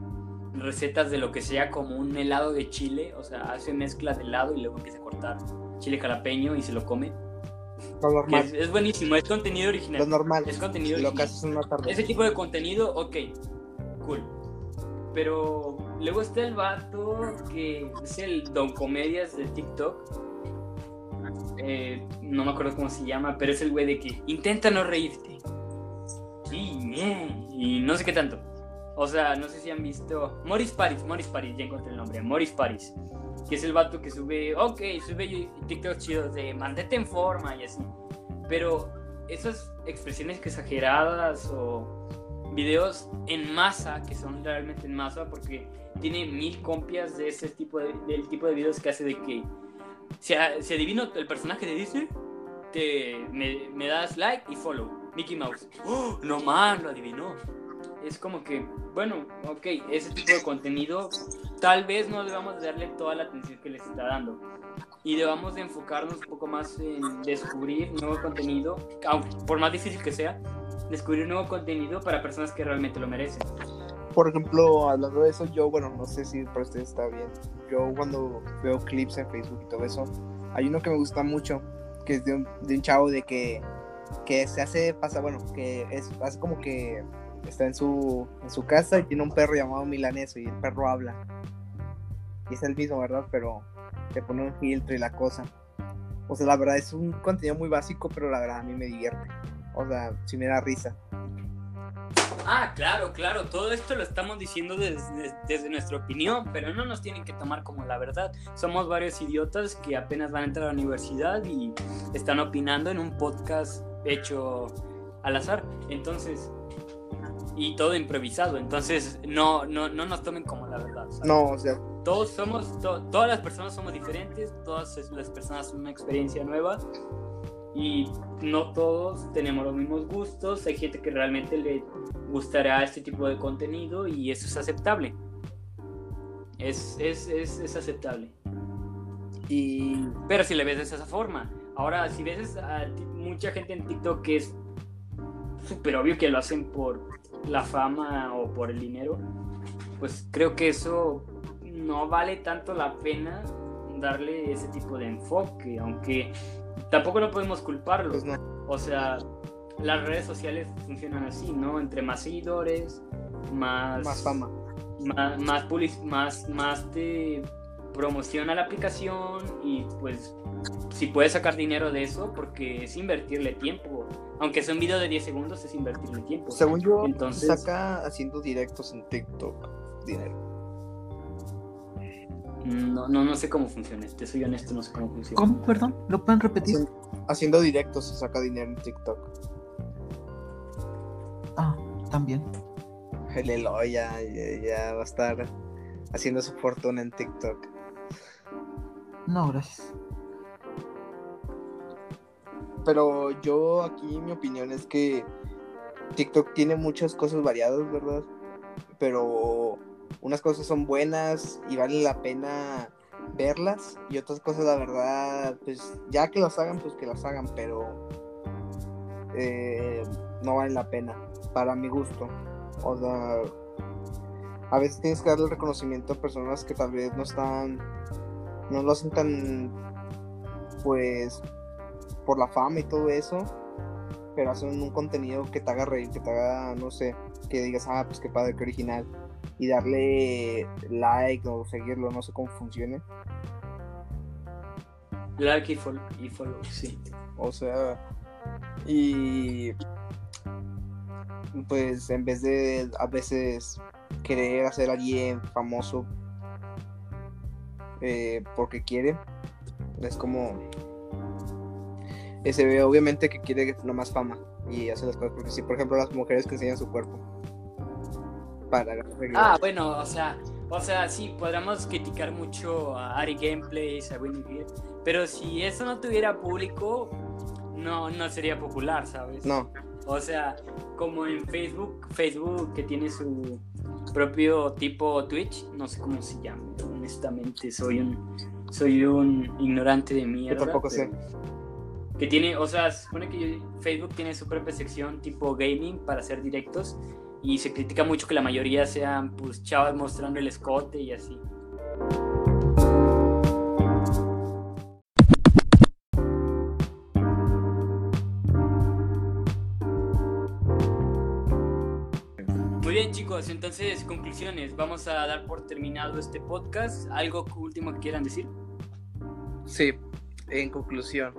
recetas de lo que sea como un helado de chile, o sea, hace mezcla de helado y luego empieza a cortar chile jalapeño y se lo come. lo normal. es, es buenísimo, es contenido original. Lo normal. Es contenido Lo que original. haces una tarde. Ese tipo de contenido, ok, cool. Pero luego está el vato que es el Don Comedias de TikTok. Eh, no me acuerdo cómo se llama, pero es el güey de que intenta no reírte. Sí. Y no sé qué tanto. O sea, no sé si han visto. Morris Paris, Morris Paris, ya encontré el nombre. Morris Paris. Que es el vato que sube. Ok, sube TikTok chidos de mantente en forma y así. Pero esas expresiones exageradas o videos en masa, que son realmente en masa, porque tiene mil copias de ese tipo de, del tipo de videos que hace de que si, adivino el personaje de Disney, te, me, me das like y follow. Mickey Mouse. ¡Oh, no man, lo adivinó. Es como que, bueno, ok, ese tipo de contenido tal vez no debamos darle toda la atención que les está dando. Y debamos de enfocarnos un poco más en descubrir nuevo contenido, por más difícil que sea, descubrir nuevo contenido para personas que realmente lo merecen. Por ejemplo, hablando de eso, yo, bueno, no sé si para ustedes está bien. Yo cuando veo clips en Facebook y todo eso, hay uno que me gusta mucho, que es de un, de un chavo de que, que se hace pasa, bueno, que es hace como que está en su, en su casa y tiene un perro llamado Milaneso y el perro habla. Y es el mismo, ¿verdad? Pero te pone un filtro y la cosa. O sea, la verdad es un contenido muy básico, pero la verdad a mí me divierte. O sea, sí me da risa. Ah, claro, claro, todo esto lo estamos diciendo desde, desde nuestra opinión, pero no nos tienen que tomar como la verdad. Somos varios idiotas que apenas van a entrar a la universidad y están opinando en un podcast hecho al azar. Entonces, y todo improvisado. Entonces, no, no, no nos tomen como la verdad. ¿sabes? No, o sea, Todos somos, to- todas las personas somos diferentes, todas las personas son una experiencia nueva y no todos tenemos los mismos gustos. Hay gente que realmente le gustará este tipo de contenido y eso es aceptable. Es, es, es, es aceptable. y Pero si le ves de esa forma. Ahora, si ves a mucha gente en TikTok que es súper obvio que lo hacen por la fama o por el dinero, pues creo que eso no vale tanto la pena darle ese tipo de enfoque, aunque tampoco no podemos culparlo. pues no. O sea, las redes sociales funcionan así, ¿no? Entre más seguidores, más, Más fama. más, más, public- más, más te promociona la aplicación y pues si puedes sacar dinero de eso porque es invertirle tiempo. Aunque sea un video de 10 segundos es invertirle tiempo. Según yo, Entonces- saca haciendo directos en TikTok dinero. No, no, no sé cómo funciona. Te soy honesto, no sé cómo funciona. ¿Cómo? Perdón, ¿lo pueden repetir? Haciendo, haciendo directos se saca dinero en TikTok. Ah, también. El Eloy ya, ya, ya va a estar haciendo su fortuna en TikTok. No, gracias. Pero yo aquí mi opinión es que TikTok tiene muchas cosas variadas, ¿verdad? Pero unas cosas son buenas y vale la pena verlas y otras cosas la verdad, pues ya que las hagan, pues que las hagan, pero eh, no valen la pena para mi gusto. O sea, a veces tienes que darle reconocimiento a personas que tal vez no están, no lo hacen tan, pues, por la fama y todo eso, pero hacen un contenido que te haga reír, que te haga, no sé, que digas, ah, pues qué padre, qué original, y darle like o seguirlo, no sé cómo funcione. Like y follow, y follow, sí. O sea, y pues en vez de a veces querer hacer a alguien famoso eh, porque quiere, es como se ve obviamente que quiere más fama y hace las cosas porque si por ejemplo las mujeres que enseñan su cuerpo para Ah, bueno, o sea, o sea, sí, podríamos criticar mucho a Ari Gameplays, a Winnie Beer, pero si eso no tuviera público, no, no sería popular, ¿sabes? no O sea, como en Facebook, Facebook que tiene su propio tipo Twitch, no sé cómo se llama, honestamente, soy un soy un ignorante de mierda. Yo tampoco sé. Que tiene, o sea, se supone que Facebook tiene su propia sección tipo gaming para hacer directos y se critica mucho que la mayoría sean pues chavas mostrando el escote y así. Muy bien chicos, entonces conclusiones, vamos a dar por terminado este podcast. ¿Algo último que quieran decir? Sí, en conclusión,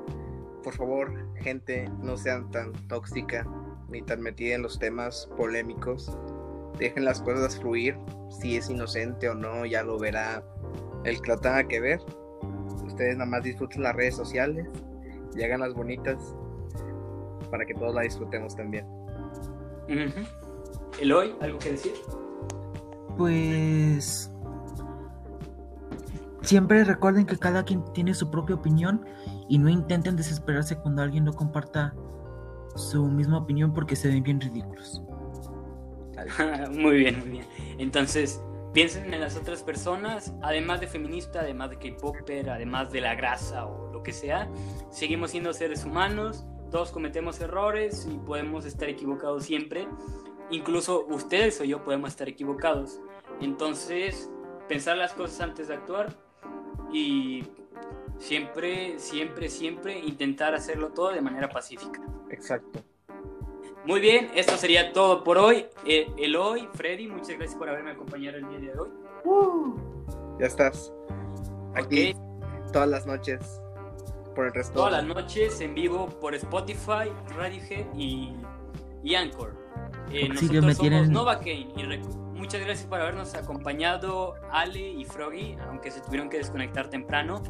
por favor, gente, no sean tan tóxica ni tan metida en los temas polémicos. Dejen las cosas fluir. Si es inocente o no, ya lo verá el que lo tenga que ver. Ustedes nada más disfruten las redes sociales y hagan las bonitas para que todos la disfrutemos también. Eloy, ¿algo que decir? Pues siempre recuerden que cada quien tiene su propia opinión y no intenten desesperarse cuando alguien no comparta su misma opinión porque se ven bien ridículos. muy bien, muy bien. Entonces, piensen en las otras personas, además de feminista, además de K-Popper, además de la grasa o lo que sea, seguimos siendo seres humanos, todos cometemos errores y podemos estar equivocados siempre. Incluso ustedes o yo podemos estar equivocados. Entonces, pensar las cosas antes de actuar y siempre, siempre, siempre intentar hacerlo todo de manera pacífica. Exacto. Muy bien, esto sería todo por hoy. Eh, Eloy, Freddy, muchas gracias por haberme acompañado el día de hoy. Ya estás. Aquí Ok, todas las noches por el resto. todas las noches en vivo por Spotify, Radiohead y, y Anchor. Eh, nosotros me somos tienen- Nova Kane y muchas gracias por habernos acompañado Ale y Froggy, aunque se tuvieron que desconectar temprano.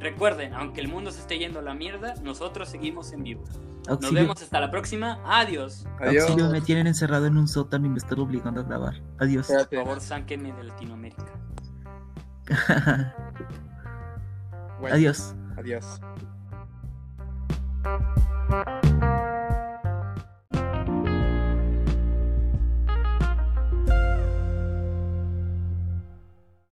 Recuerden, aunque el mundo se esté yendo a la mierda, nosotros seguimos en vivo. Nos vemos hasta la próxima. Adiós. Adiós. auxilio, me tienen encerrado en un sótano y me están obligando a grabar. Adiós. Por favor, sáquenme de Latinoamérica. Bueno, Adiós. Adiós.